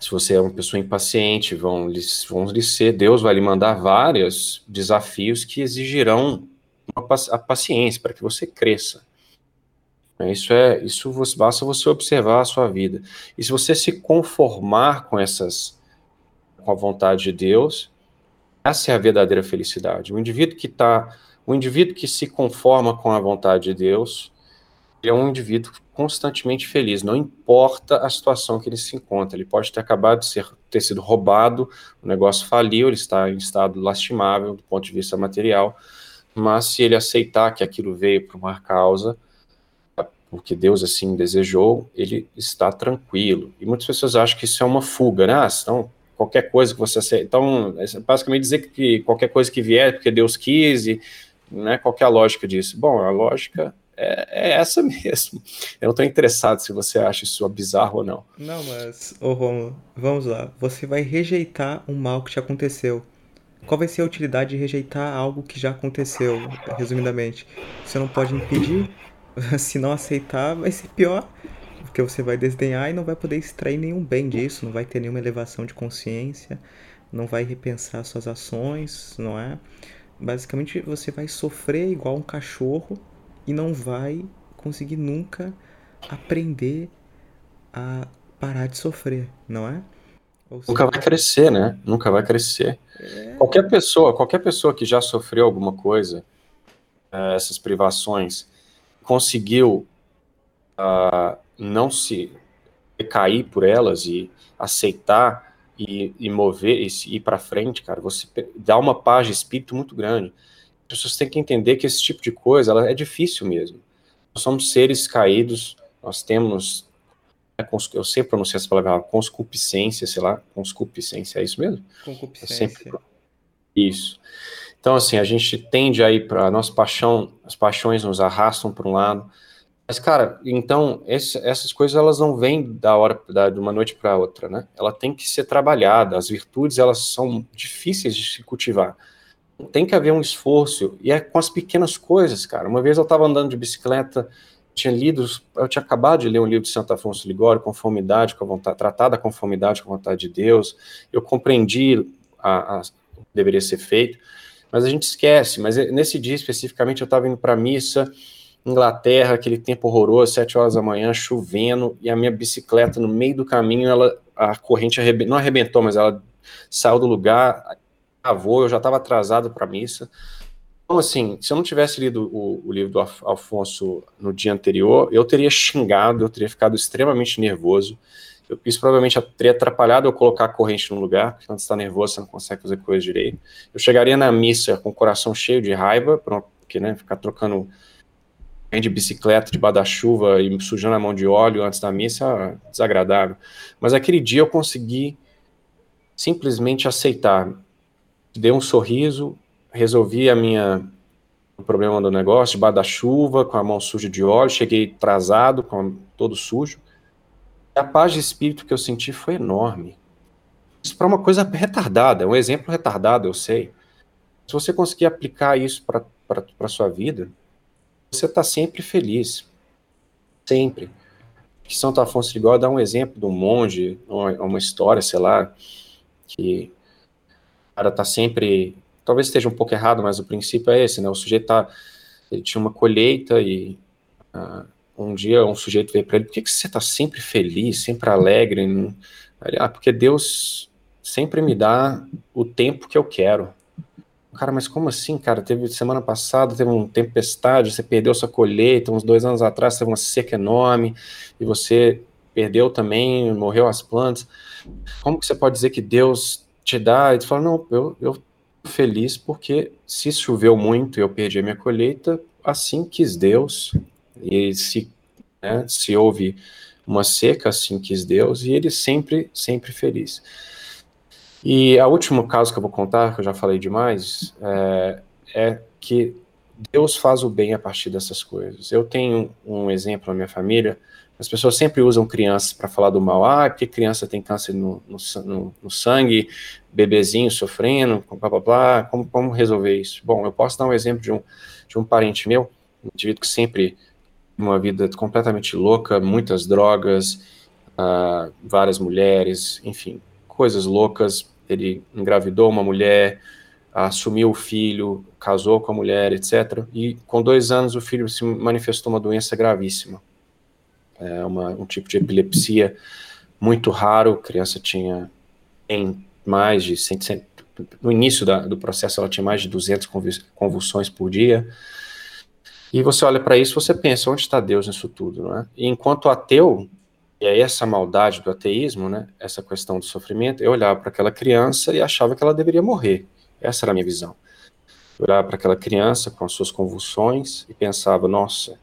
se você é uma pessoa impaciente, vão lhe, vão lhe ser, Deus vai lhe mandar vários desafios que exigirão a paciência para que você cresça. Isso é, isso você, basta você observar a sua vida. E se você se conformar com essas, com a vontade de Deus, essa é a verdadeira felicidade. O indivíduo que está, o indivíduo que se conforma com a vontade de Deus, é um indivíduo constantemente feliz, não importa a situação que ele se encontra. Ele pode ter acabado de ser, ter sido roubado, o negócio faliu, ele está em estado lastimável do ponto de vista material, mas se ele aceitar que aquilo veio por uma causa, porque Deus assim desejou, ele está tranquilo. E muitas pessoas acham que isso é uma fuga, né? Ah, então, qualquer coisa que você aceita. Então, é basicamente dizer que qualquer coisa que vier, porque Deus quis, e né, qual é a lógica disso? Bom, a lógica é, é essa mesmo. Eu não estou interessado se você acha isso bizarro ou não. Não, mas, ô Romulo, vamos lá. Você vai rejeitar um mal que te aconteceu. Qual vai ser a utilidade de rejeitar algo que já aconteceu, resumidamente? Você não pode impedir, se não aceitar, vai ser pior, porque você vai desdenhar e não vai poder extrair nenhum bem disso, não vai ter nenhuma elevação de consciência, não vai repensar suas ações, não é? Basicamente, você vai sofrer igual um cachorro e não vai conseguir nunca aprender a parar de sofrer, não é? Nunca vai crescer, né? Nunca vai crescer. É... Qualquer pessoa, qualquer pessoa que já sofreu alguma coisa, eh, essas privações, conseguiu uh, não se cair por elas e aceitar e, e mover e ir para frente, cara, você dá uma paz de espírito muito grande. As pessoas têm que entender que esse tipo de coisa ela é difícil mesmo. Nós somos seres caídos, nós temos é eu sempre pronuncio essa palavra, conscupiscência, sei lá, conscupiscência, é isso mesmo? Concupiscência. Sempre... Isso. Então, assim, a gente tende aí para nossa paixão, as paixões nos arrastam para um lado. Mas, cara, então, esse, essas coisas elas não vêm da hora, da, de uma noite para outra, né? Ela tem que ser trabalhada. As virtudes, elas são difíceis de se cultivar. Tem que haver um esforço. E é com as pequenas coisas, cara. Uma vez eu estava andando de bicicleta, tinha lido, eu tinha acabado de ler um livro de Santo Afonso Ligório, Conformidade com a vontade, Tratar da Conformidade com a vontade de Deus. Eu compreendi a, a, o que deveria ser feito, mas a gente esquece. Mas nesse dia especificamente eu estava indo para a missa, Inglaterra, aquele tempo horroroso, sete horas da manhã, chovendo, e a minha bicicleta no meio do caminho, ela, a corrente arrebentou, não arrebentou, mas ela saiu do lugar, travou, eu já estava atrasado para a missa. Então, assim, se eu não tivesse lido o, o, livro do Alfonso no dia anterior, eu teria xingado, eu teria ficado extremamente nervoso. Eu, isso provavelmente teria atrapalhado eu colocar a corrente no lugar, porque quando você está nervoso, você não consegue fazer coisa direito. Eu chegaria na missa com o coração cheio de raiva, porque, né, ficar trocando de bicicleta debaixo da chuva e sujando a mão de óleo antes da missa, desagradável. Mas aquele dia eu consegui simplesmente aceitar. Dei um sorriso, resolvi a minha o problema do negócio, debaixo da chuva, com a mão suja de óleo, cheguei atrasado, com todo sujo. A paz de espírito que eu senti foi enorme. Isso para uma coisa retardada, é um exemplo retardado, eu sei. Se você conseguir aplicar isso para a sua vida, você está sempre feliz. Sempre. Que Santo Afonso de Goa dá um exemplo de um monge, uma, uma história, sei lá, que o cara está sempre talvez esteja um pouco errado, mas o princípio é esse, né? O sujeito tá, ele tinha uma colheita e uh, um dia um sujeito veio para ele, por que, que você está sempre feliz, sempre alegre? Ele, ah, porque Deus sempre me dá o tempo que eu quero. Cara, mas como assim, cara? Teve semana passada, teve uma tempestade, você perdeu sua colheita, uns dois anos atrás teve uma seca enorme, e você perdeu também, morreu as plantas. Como que você pode dizer que Deus te dá? E tu fala, não, eu, eu feliz porque se choveu muito e eu perdi a minha colheita, assim quis Deus. E se, né, se houve uma seca, assim quis Deus, e ele sempre, sempre feliz. E a último caso que eu vou contar, que eu já falei demais, é, é que Deus faz o bem a partir dessas coisas. Eu tenho um exemplo na minha família, as pessoas sempre usam crianças para falar do mal. Ah, porque criança tem câncer no, no, no sangue, bebezinho sofrendo, blá, blá, blá. Como, como resolver isso? Bom, eu posso dar um exemplo de um, de um parente meu, um indivíduo que sempre uma vida completamente louca, muitas drogas, uh, várias mulheres, enfim, coisas loucas. Ele engravidou uma mulher, assumiu o filho, casou com a mulher, etc. E com dois anos o filho se manifestou uma doença gravíssima é uma, um tipo de epilepsia muito raro, a criança tinha em mais de 100, no início da, do processo ela tinha mais de 200 convulsões por dia, e você olha para isso, você pensa, onde está Deus nisso tudo, não é? E enquanto ateu, e aí essa maldade do ateísmo, né, essa questão do sofrimento, eu olhava para aquela criança e achava que ela deveria morrer, essa era a minha visão. Eu olhava para aquela criança com as suas convulsões e pensava, nossa,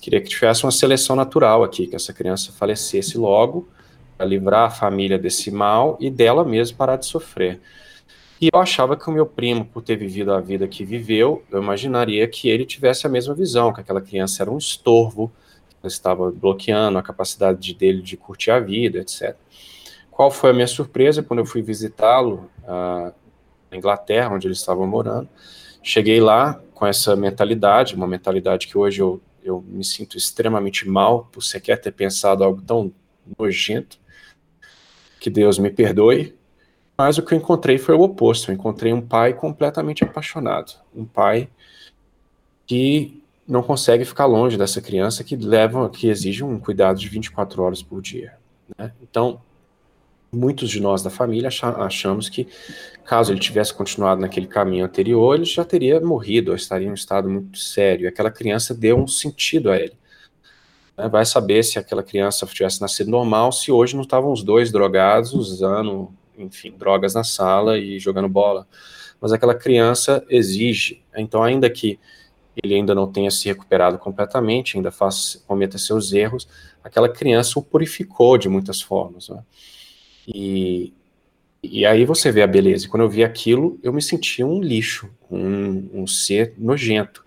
queria que tivesse uma seleção natural aqui, que essa criança falecesse logo, para livrar a família desse mal e dela mesma parar de sofrer. E eu achava que o meu primo, por ter vivido a vida que viveu, eu imaginaria que ele tivesse a mesma visão, que aquela criança era um estorvo, estava bloqueando a capacidade dele de curtir a vida, etc. Qual foi a minha surpresa quando eu fui visitá-lo uh, na Inglaterra, onde ele estava morando? Cheguei lá com essa mentalidade, uma mentalidade que hoje eu eu me sinto extremamente mal por sequer ter pensado algo tão nojento. Que Deus me perdoe. Mas o que eu encontrei foi o oposto. Eu encontrei um pai completamente apaixonado. Um pai que não consegue ficar longe dessa criança que leva, que exige um cuidado de 24 horas por dia. Né? Então, muitos de nós da família achamos que, caso ele tivesse continuado naquele caminho anterior, ele já teria morrido, ou estaria em um estado muito sério. Aquela criança deu um sentido a ele. Né? Vai saber se aquela criança tivesse nascido normal, se hoje não estavam os dois drogados, usando, enfim, drogas na sala e jogando bola. Mas aquela criança exige. Então, ainda que ele ainda não tenha se recuperado completamente, ainda faz, cometa seus erros, aquela criança o purificou de muitas formas. Né? E, e aí você vê a beleza. E quando eu vi aquilo, eu me sentia um lixo, um, um ser nojento.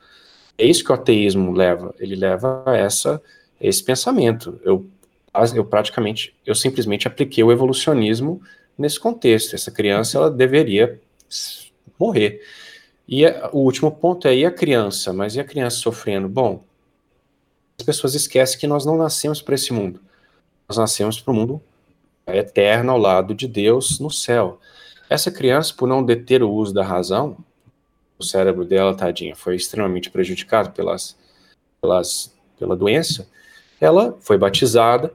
É isso que o ateísmo leva. Ele leva a essa, esse pensamento. Eu, eu praticamente, eu simplesmente apliquei o evolucionismo nesse contexto. Essa criança, ela deveria morrer. E a, o último ponto é, e a criança? Mas e a criança sofrendo? Bom, as pessoas esquecem que nós não nascemos para esse mundo. Nós nascemos para o mundo eterna ao lado de Deus no céu. Essa criança, por não deter o uso da razão, o cérebro dela, tadinha, foi extremamente prejudicado pelas, pelas, pela doença, ela foi batizada,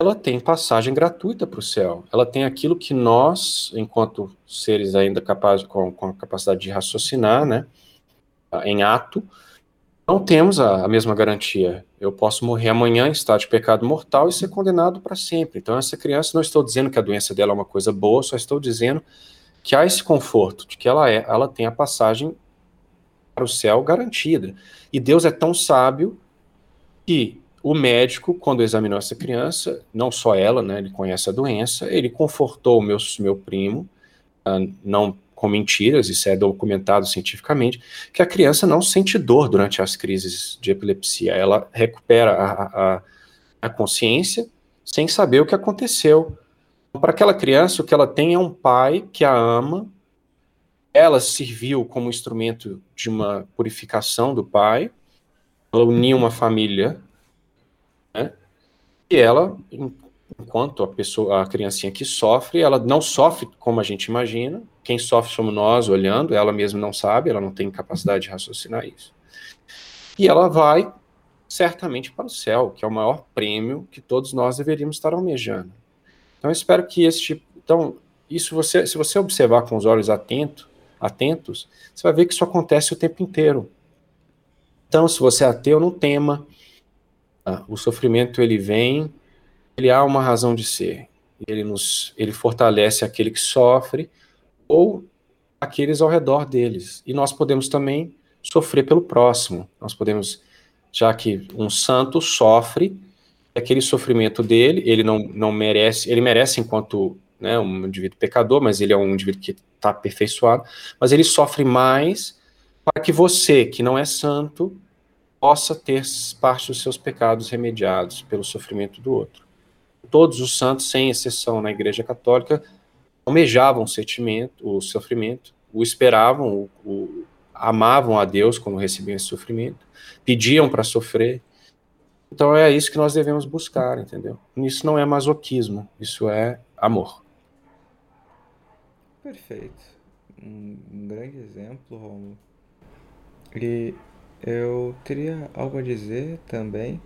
ela tem passagem gratuita para o céu. Ela tem aquilo que nós, enquanto seres ainda capazes, com, com a capacidade de raciocinar, né, em ato, não temos a, a, mesma garantia. Eu posso morrer amanhã em estado de pecado mortal e ser condenado para sempre. Então, essa criança, não estou dizendo que a doença dela é uma coisa boa, só estou dizendo que há esse conforto de que ela é, ela tem a passagem para o céu garantida. E Deus é tão sábio que o médico, quando examinou essa criança, não só ela, né, ele conhece a doença, ele confortou o meu, meu primo, uh, não com mentiras, isso é documentado cientificamente, que a criança não sente dor durante as crises de epilepsia. Ela recupera a, a, a consciência sem saber o que aconteceu. Para aquela criança, o que ela tem é um pai que a ama, ela serviu como instrumento de uma purificação do pai, ela uniu uma família, ela, enquanto a pessoa, a criancinha que sofre, ela não sofre como a gente imagina, quem sofre somos nós olhando, ela mesma não sabe, ela não tem capacidade de raciocinar isso. E ela vai certamente para o céu, que é o maior prêmio que todos nós deveríamos estar almejando. Então, eu espero que esse tipo. Então, isso você, se você observar com os olhos atento, atentos, você vai ver que isso acontece o tempo inteiro. Então, se você é ateu, não tema. Ah, o sofrimento ele vem, ele há uma razão de ser. Ele nos, ele fortalece aquele que sofre ou aqueles ao redor deles. E nós podemos também sofrer pelo próximo. Nós podemos, já que um santo sofre, aquele sofrimento dele, ele não, não merece, ele merece enquanto né, um indivíduo pecador, mas ele é um indivíduo que está aperfeiçoado, mas ele sofre mais para que você, que não é santo, possa ter parte dos seus pecados remediados pelo sofrimento do outro. Todos os santos, sem exceção na Igreja Católica, almejavam o sentimento, o sofrimento, o esperavam, o, o amavam a Deus quando recebiam esse sofrimento, pediam para sofrer. Então é isso que nós devemos buscar, entendeu? Isso não é masoquismo, isso é amor. Perfeito. Um, grande exemplo, Romulo. E eu teria algo a dizer também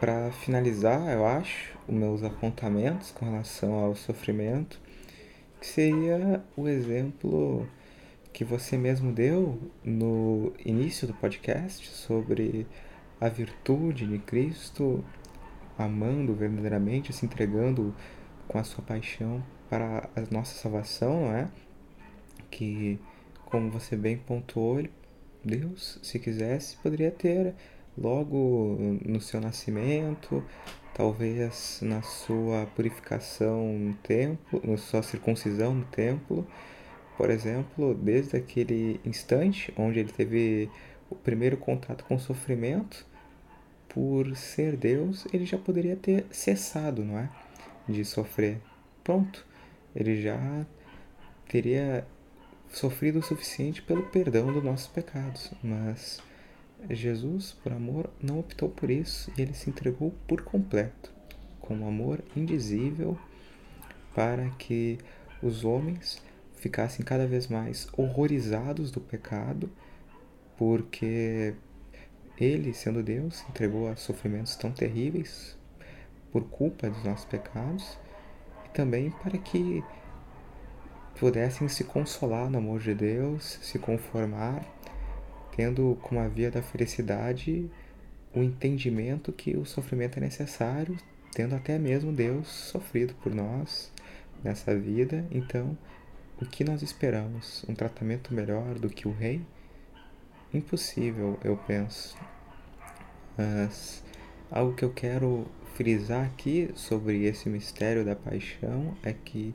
para finalizar, eu acho, os meus apontamentos com relação ao sofrimento, que seria o exemplo que você mesmo deu no início do podcast sobre a virtude de Cristo amando verdadeiramente, se entregando com a sua paixão para a nossa salvação, não é? Que, como você bem pontuou, Deus, se quisesse, poderia ter logo no seu nascimento, talvez na sua purificação no templo, na sua circuncisão no templo, por exemplo, desde aquele instante onde ele teve o primeiro contato com o sofrimento, por ser Deus, ele já poderia ter cessado, não é? De sofrer. Pronto. Ele já teria sofrido o suficiente pelo perdão dos nossos pecados. Mas Jesus, por amor, não optou por isso e ele se entregou por completo, com um amor indizível, para que os homens ficassem cada vez mais horrorizados do pecado, porque ele, sendo Deus, entregou a sofrimentos tão terríveis por culpa dos nossos pecados, e também para que pudessem se consolar no amor de Deus, se conformar tendo como a via da felicidade o entendimento que o sofrimento é necessário, tendo até mesmo Deus sofrido por nós nessa vida. Então, o que nós esperamos? Um tratamento melhor do que o rei? Impossível, eu penso. Mas algo que eu quero frisar aqui sobre esse mistério da paixão é que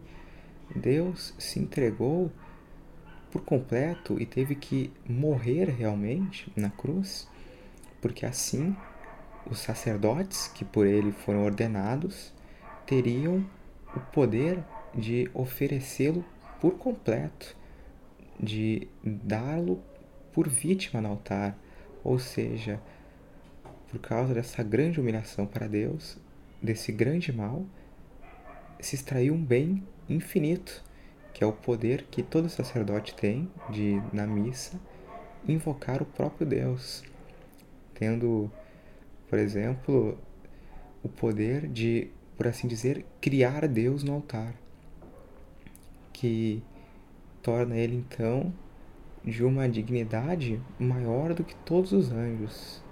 Deus se entregou por completo e teve que morrer realmente na cruz, porque assim os sacerdotes que por ele foram ordenados teriam o poder de oferecê-lo por completo, de dá-lo por vítima no altar, ou seja, por causa dessa grande humilhação para Deus, desse grande mal, se extraiu um bem infinito que é o poder que todo sacerdote tem de, na missa, invocar o próprio Deus, tendo, por exemplo, o poder de, por assim dizer, criar Deus no altar, que torna ele então de uma dignidade maior do que todos os anjos,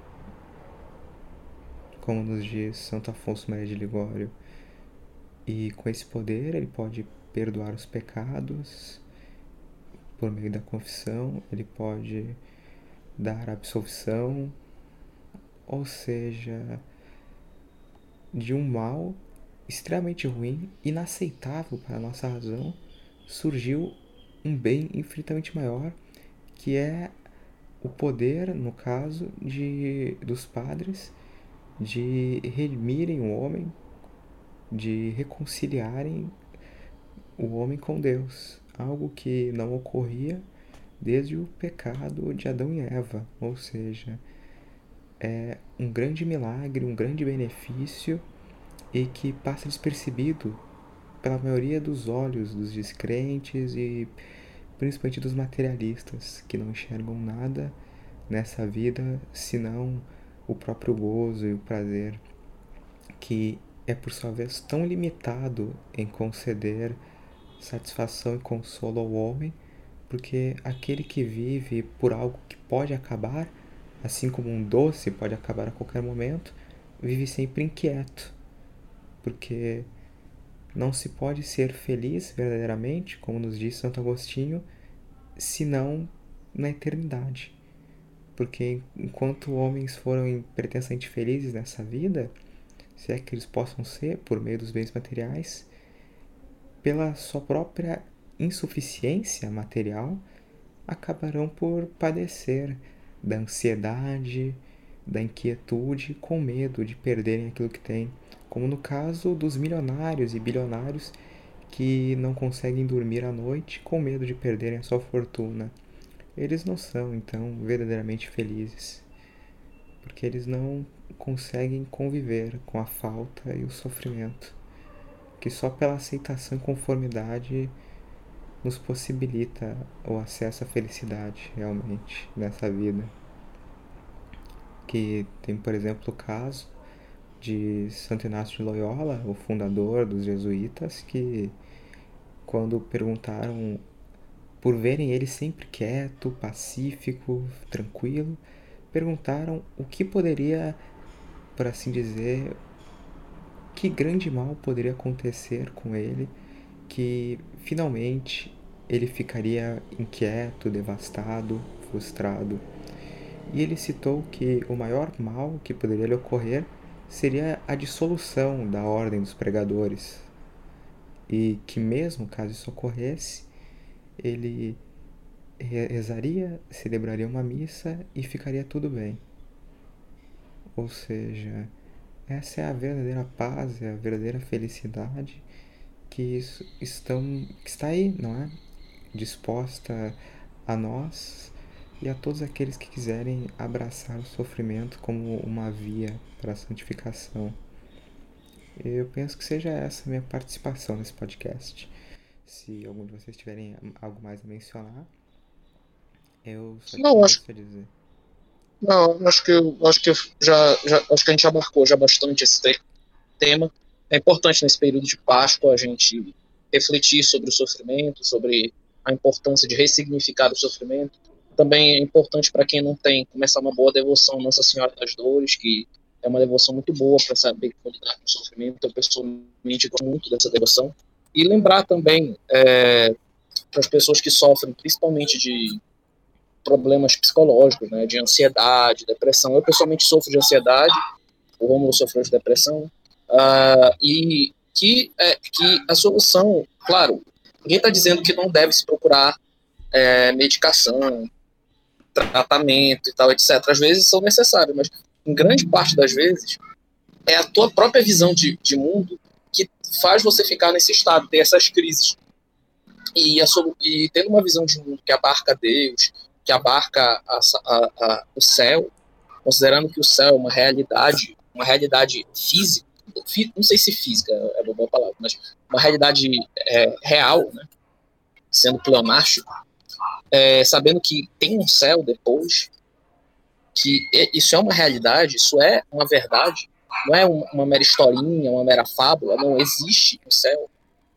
como nos diz Santo Afonso Maria de Ligório. E com esse poder ele pode perdoar os pecados. Por meio da confissão, ele pode dar absolvição, ou seja, de um mal extremamente ruim, inaceitável para a nossa razão, surgiu um bem infinitamente maior, que é o poder, no caso, de dos padres de redimirem o homem, de reconciliarem o homem com Deus, algo que não ocorria desde o pecado de Adão e Eva, ou seja, é um grande milagre, um grande benefício e que passa despercebido pela maioria dos olhos dos descrentes e principalmente dos materialistas que não enxergam nada nessa vida senão o próprio gozo e o prazer que é por sua vez tão limitado em conceder satisfação e consolo ao homem, porque aquele que vive por algo que pode acabar, assim como um doce pode acabar a qualquer momento, vive sempre inquieto, porque não se pode ser feliz verdadeiramente, como nos diz Santo Agostinho, senão na eternidade. Porque enquanto homens foram pretensamente felizes nessa vida, se é que eles possam ser por meio dos bens materiais, pela sua própria insuficiência material, acabarão por padecer da ansiedade, da inquietude, com medo de perderem aquilo que têm, como no caso dos milionários e bilionários que não conseguem dormir à noite com medo de perderem a sua fortuna. Eles não são então verdadeiramente felizes, porque eles não conseguem conviver com a falta e o sofrimento, que só pela aceitação e conformidade nos possibilita o acesso à felicidade realmente nessa vida. Que tem, por exemplo, o caso de Santo Inácio de Loyola, o fundador dos jesuítas, que quando perguntaram por verem ele sempre quieto, pacífico, tranquilo, perguntaram o que poderia, por assim dizer, que grande mal poderia acontecer com ele que finalmente ele ficaria inquieto, devastado, frustrado. E ele citou que o maior mal que poderia lhe ocorrer seria a dissolução da ordem dos pregadores. E que, mesmo caso isso ocorresse, ele rezaria, celebraria uma missa e ficaria tudo bem. Ou seja, essa é a verdadeira paz, é a verdadeira felicidade que estão que está aí, não é? Disposta a nós e a todos aqueles que quiserem abraçar o sofrimento como uma via para a santificação. Eu penso que seja essa a minha participação nesse podcast. Se algum de vocês tiverem algo mais a mencionar, eu só acho dizer. Não, acho que acho que já, já acho que a gente já marcou já bastante esse tema é importante nesse período de Páscoa a gente refletir sobre o sofrimento, sobre a importância de ressignificar o sofrimento. Também é importante para quem não tem começar uma boa devoção Nossa Senhora das Dores, que é uma devoção muito boa para saber como lidar com o sofrimento. Eu pessoalmente gosto muito dessa devoção. E lembrar também é, para as pessoas que sofrem principalmente de problemas psicológicos, né, de ansiedade, depressão. Eu pessoalmente sofro de ansiedade, o Romulo sofreu de depressão, Uh, e que, é, que a solução, claro, ninguém está dizendo que não deve se procurar é, medicação, tratamento e tal, etc. Às vezes são necessários, mas em grande parte das vezes é a tua própria visão de, de mundo que faz você ficar nesse estado, ter essas crises. E, a, e tendo uma visão de mundo que abarca Deus, que abarca a, a, a, o céu, considerando que o céu é uma realidade, uma realidade física, não sei se física é uma boa palavra, mas uma realidade é, real, né, sendo pleonástico, é, sabendo que tem um céu depois, que isso é uma realidade, isso é uma verdade, não é uma mera historinha, uma mera fábula, não existe um céu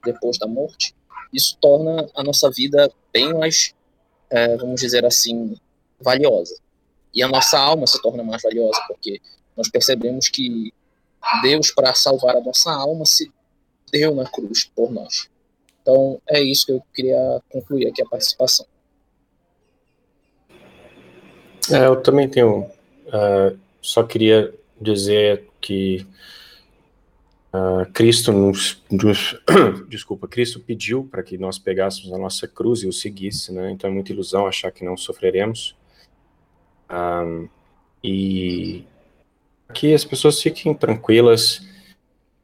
depois da morte. Isso torna a nossa vida bem mais, é, vamos dizer assim, valiosa. E a nossa alma se torna mais valiosa, porque nós percebemos que Deus, para salvar a nossa alma, se deu na cruz por nós. Então, é isso que eu queria concluir aqui a participação. É, eu também tenho. Uh, só queria dizer que uh, Cristo nos, nos desculpa, Cristo pediu para que nós pegássemos a nossa cruz e o seguisse, né? Então é muita ilusão achar que não sofreremos. Um, ah, e que as pessoas fiquem tranquilas,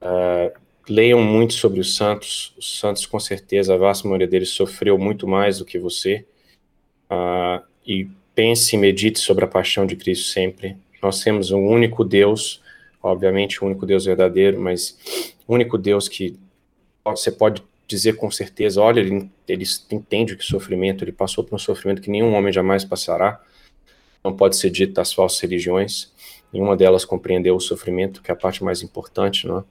uh, leiam muito sobre os santos. Os santos, com certeza, a vasta maioria deles sofreu muito mais do que você. Uh, e pense e medite sobre a paixão de Cristo sempre. Nós temos um único Deus, obviamente, o único Deus verdadeiro, mas o único Deus que você pode dizer com certeza: olha, ele, ele entende que sofrimento, ele passou por um sofrimento que nenhum homem jamais passará. Não pode ser dito das falsas religiões. Nenhuma delas compreendeu o sofrimento, que é a parte mais importante, não é?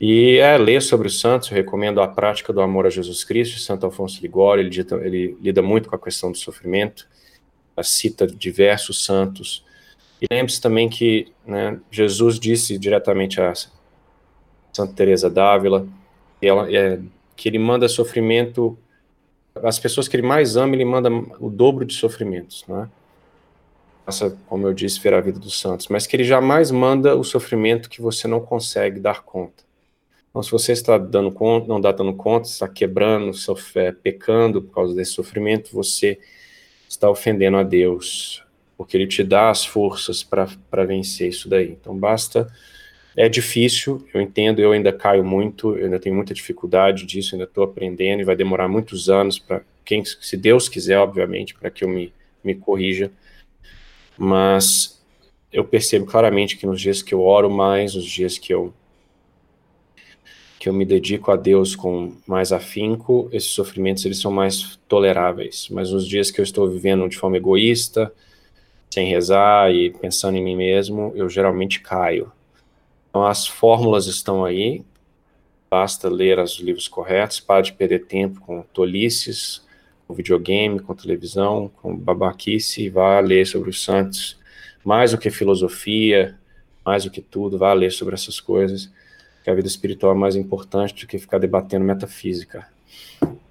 E é ler sobre os santos, eu recomendo a prática do amor a Jesus Cristo, Santo Alfonso Ligório, ele, ele lida muito com a questão do sofrimento, cita diversos santos. E lembre-se também que né, Jesus disse diretamente a Santa Teresa d'Ávila que, é, que ele manda sofrimento, as pessoas que ele mais ama, ele manda o dobro de sofrimentos, não é? como eu disse, ver a vida dos santos, mas que ele jamais manda o sofrimento que você não consegue dar conta. Então, se você está dando conta, não está dando conta, está quebrando, sofre, pecando por causa desse sofrimento, você está ofendendo a Deus, porque Ele te dá as forças para vencer isso daí. Então basta. É difícil, eu entendo, eu ainda caio muito, eu ainda tenho muita dificuldade disso, ainda estou aprendendo e vai demorar muitos anos para quem, se Deus quiser, obviamente, para que eu me, me corrija. Mas eu percebo claramente que nos dias que eu oro mais, os dias que eu que eu me dedico a Deus com mais afinco, esses sofrimentos eles são mais toleráveis. Mas nos dias que eu estou vivendo de forma egoísta, sem rezar e pensando em mim mesmo, eu geralmente caio. Então as fórmulas estão aí, basta ler os livros corretos, para de perder tempo com tolices, com videogame, com televisão, com babaquice, vá ler sobre os santos, mais do que filosofia, mais do que tudo, vá ler sobre essas coisas que a vida espiritual é mais importante do que ficar debatendo metafísica.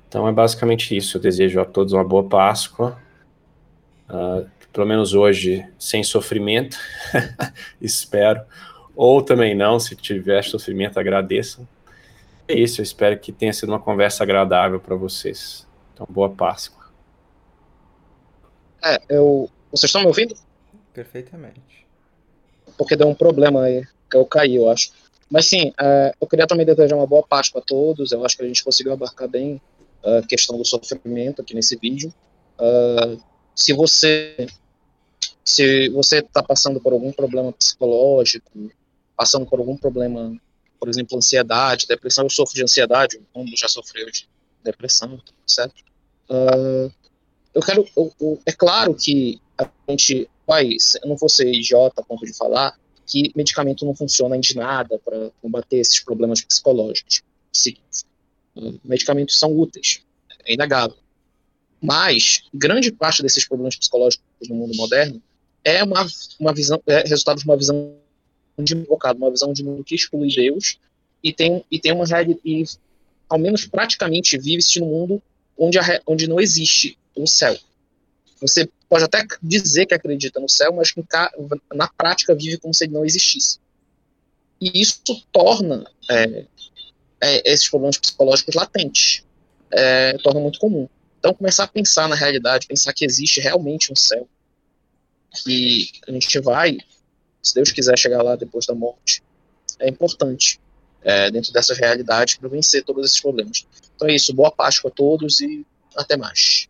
Então é basicamente isso. Eu desejo a todos uma boa Páscoa, uh, pelo menos hoje sem sofrimento, espero. Ou também não, se tiver sofrimento, agradeçam. É isso, eu espero que tenha sido uma conversa agradável para vocês. Então, boa Páscoa. É, eu. Vocês estão me ouvindo? Perfeitamente. Porque deu um problema aí, que eu caí, eu acho. Mas sim, uh, eu queria também desejar uma boa Páscoa a todos. Eu acho que a gente conseguiu abarcar bem a questão do sofrimento aqui nesse vídeo. Uh, se você se você está passando por algum problema psicológico, passando por algum problema, por exemplo, ansiedade, depressão, eu sofro de ansiedade, o mundo já sofreu de depressão, certo? Uh, eu quero, eu, eu, é claro que a gente, vai, eu não vou ser idiota a ponto de falar que medicamento não funciona de nada para combater esses problemas psicológicos. Sim, medicamentos são úteis, é inegável. Mas grande parte desses problemas psicológicos no mundo moderno é uma, uma visão, é resultado de uma visão de invocado, uma visão de mundo que exclui Deus e tem e tem uma realidade ao menos praticamente vive-se num mundo onde, a, onde não existe o céu. Você pode até dizer que acredita no céu, mas na prática vive como se ele não existisse. E isso torna é, é, esses problemas psicológicos latentes, é, torna muito comum. Então, começar a pensar na realidade, pensar que existe realmente um céu, que a gente vai, se Deus quiser chegar lá depois da morte, é importante é, dentro dessas realidades para vencer todos esses problemas. Então é isso, boa Páscoa a todos e até mais.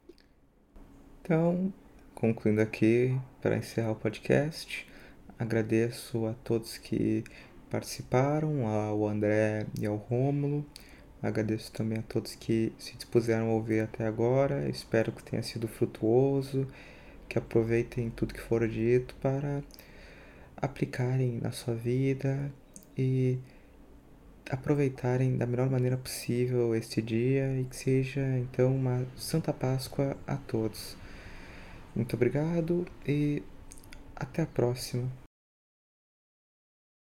Então, concluindo aqui para encerrar o podcast, agradeço a todos que participaram, ao André e ao Rômulo. Agradeço também a todos que se dispuseram a ouvir até agora. Espero que tenha sido frutuoso, que aproveitem tudo que for dito para aplicarem na sua vida e aproveitarem da melhor maneira possível este dia e que seja então uma Santa Páscoa a todos. Muito obrigado e até a próxima.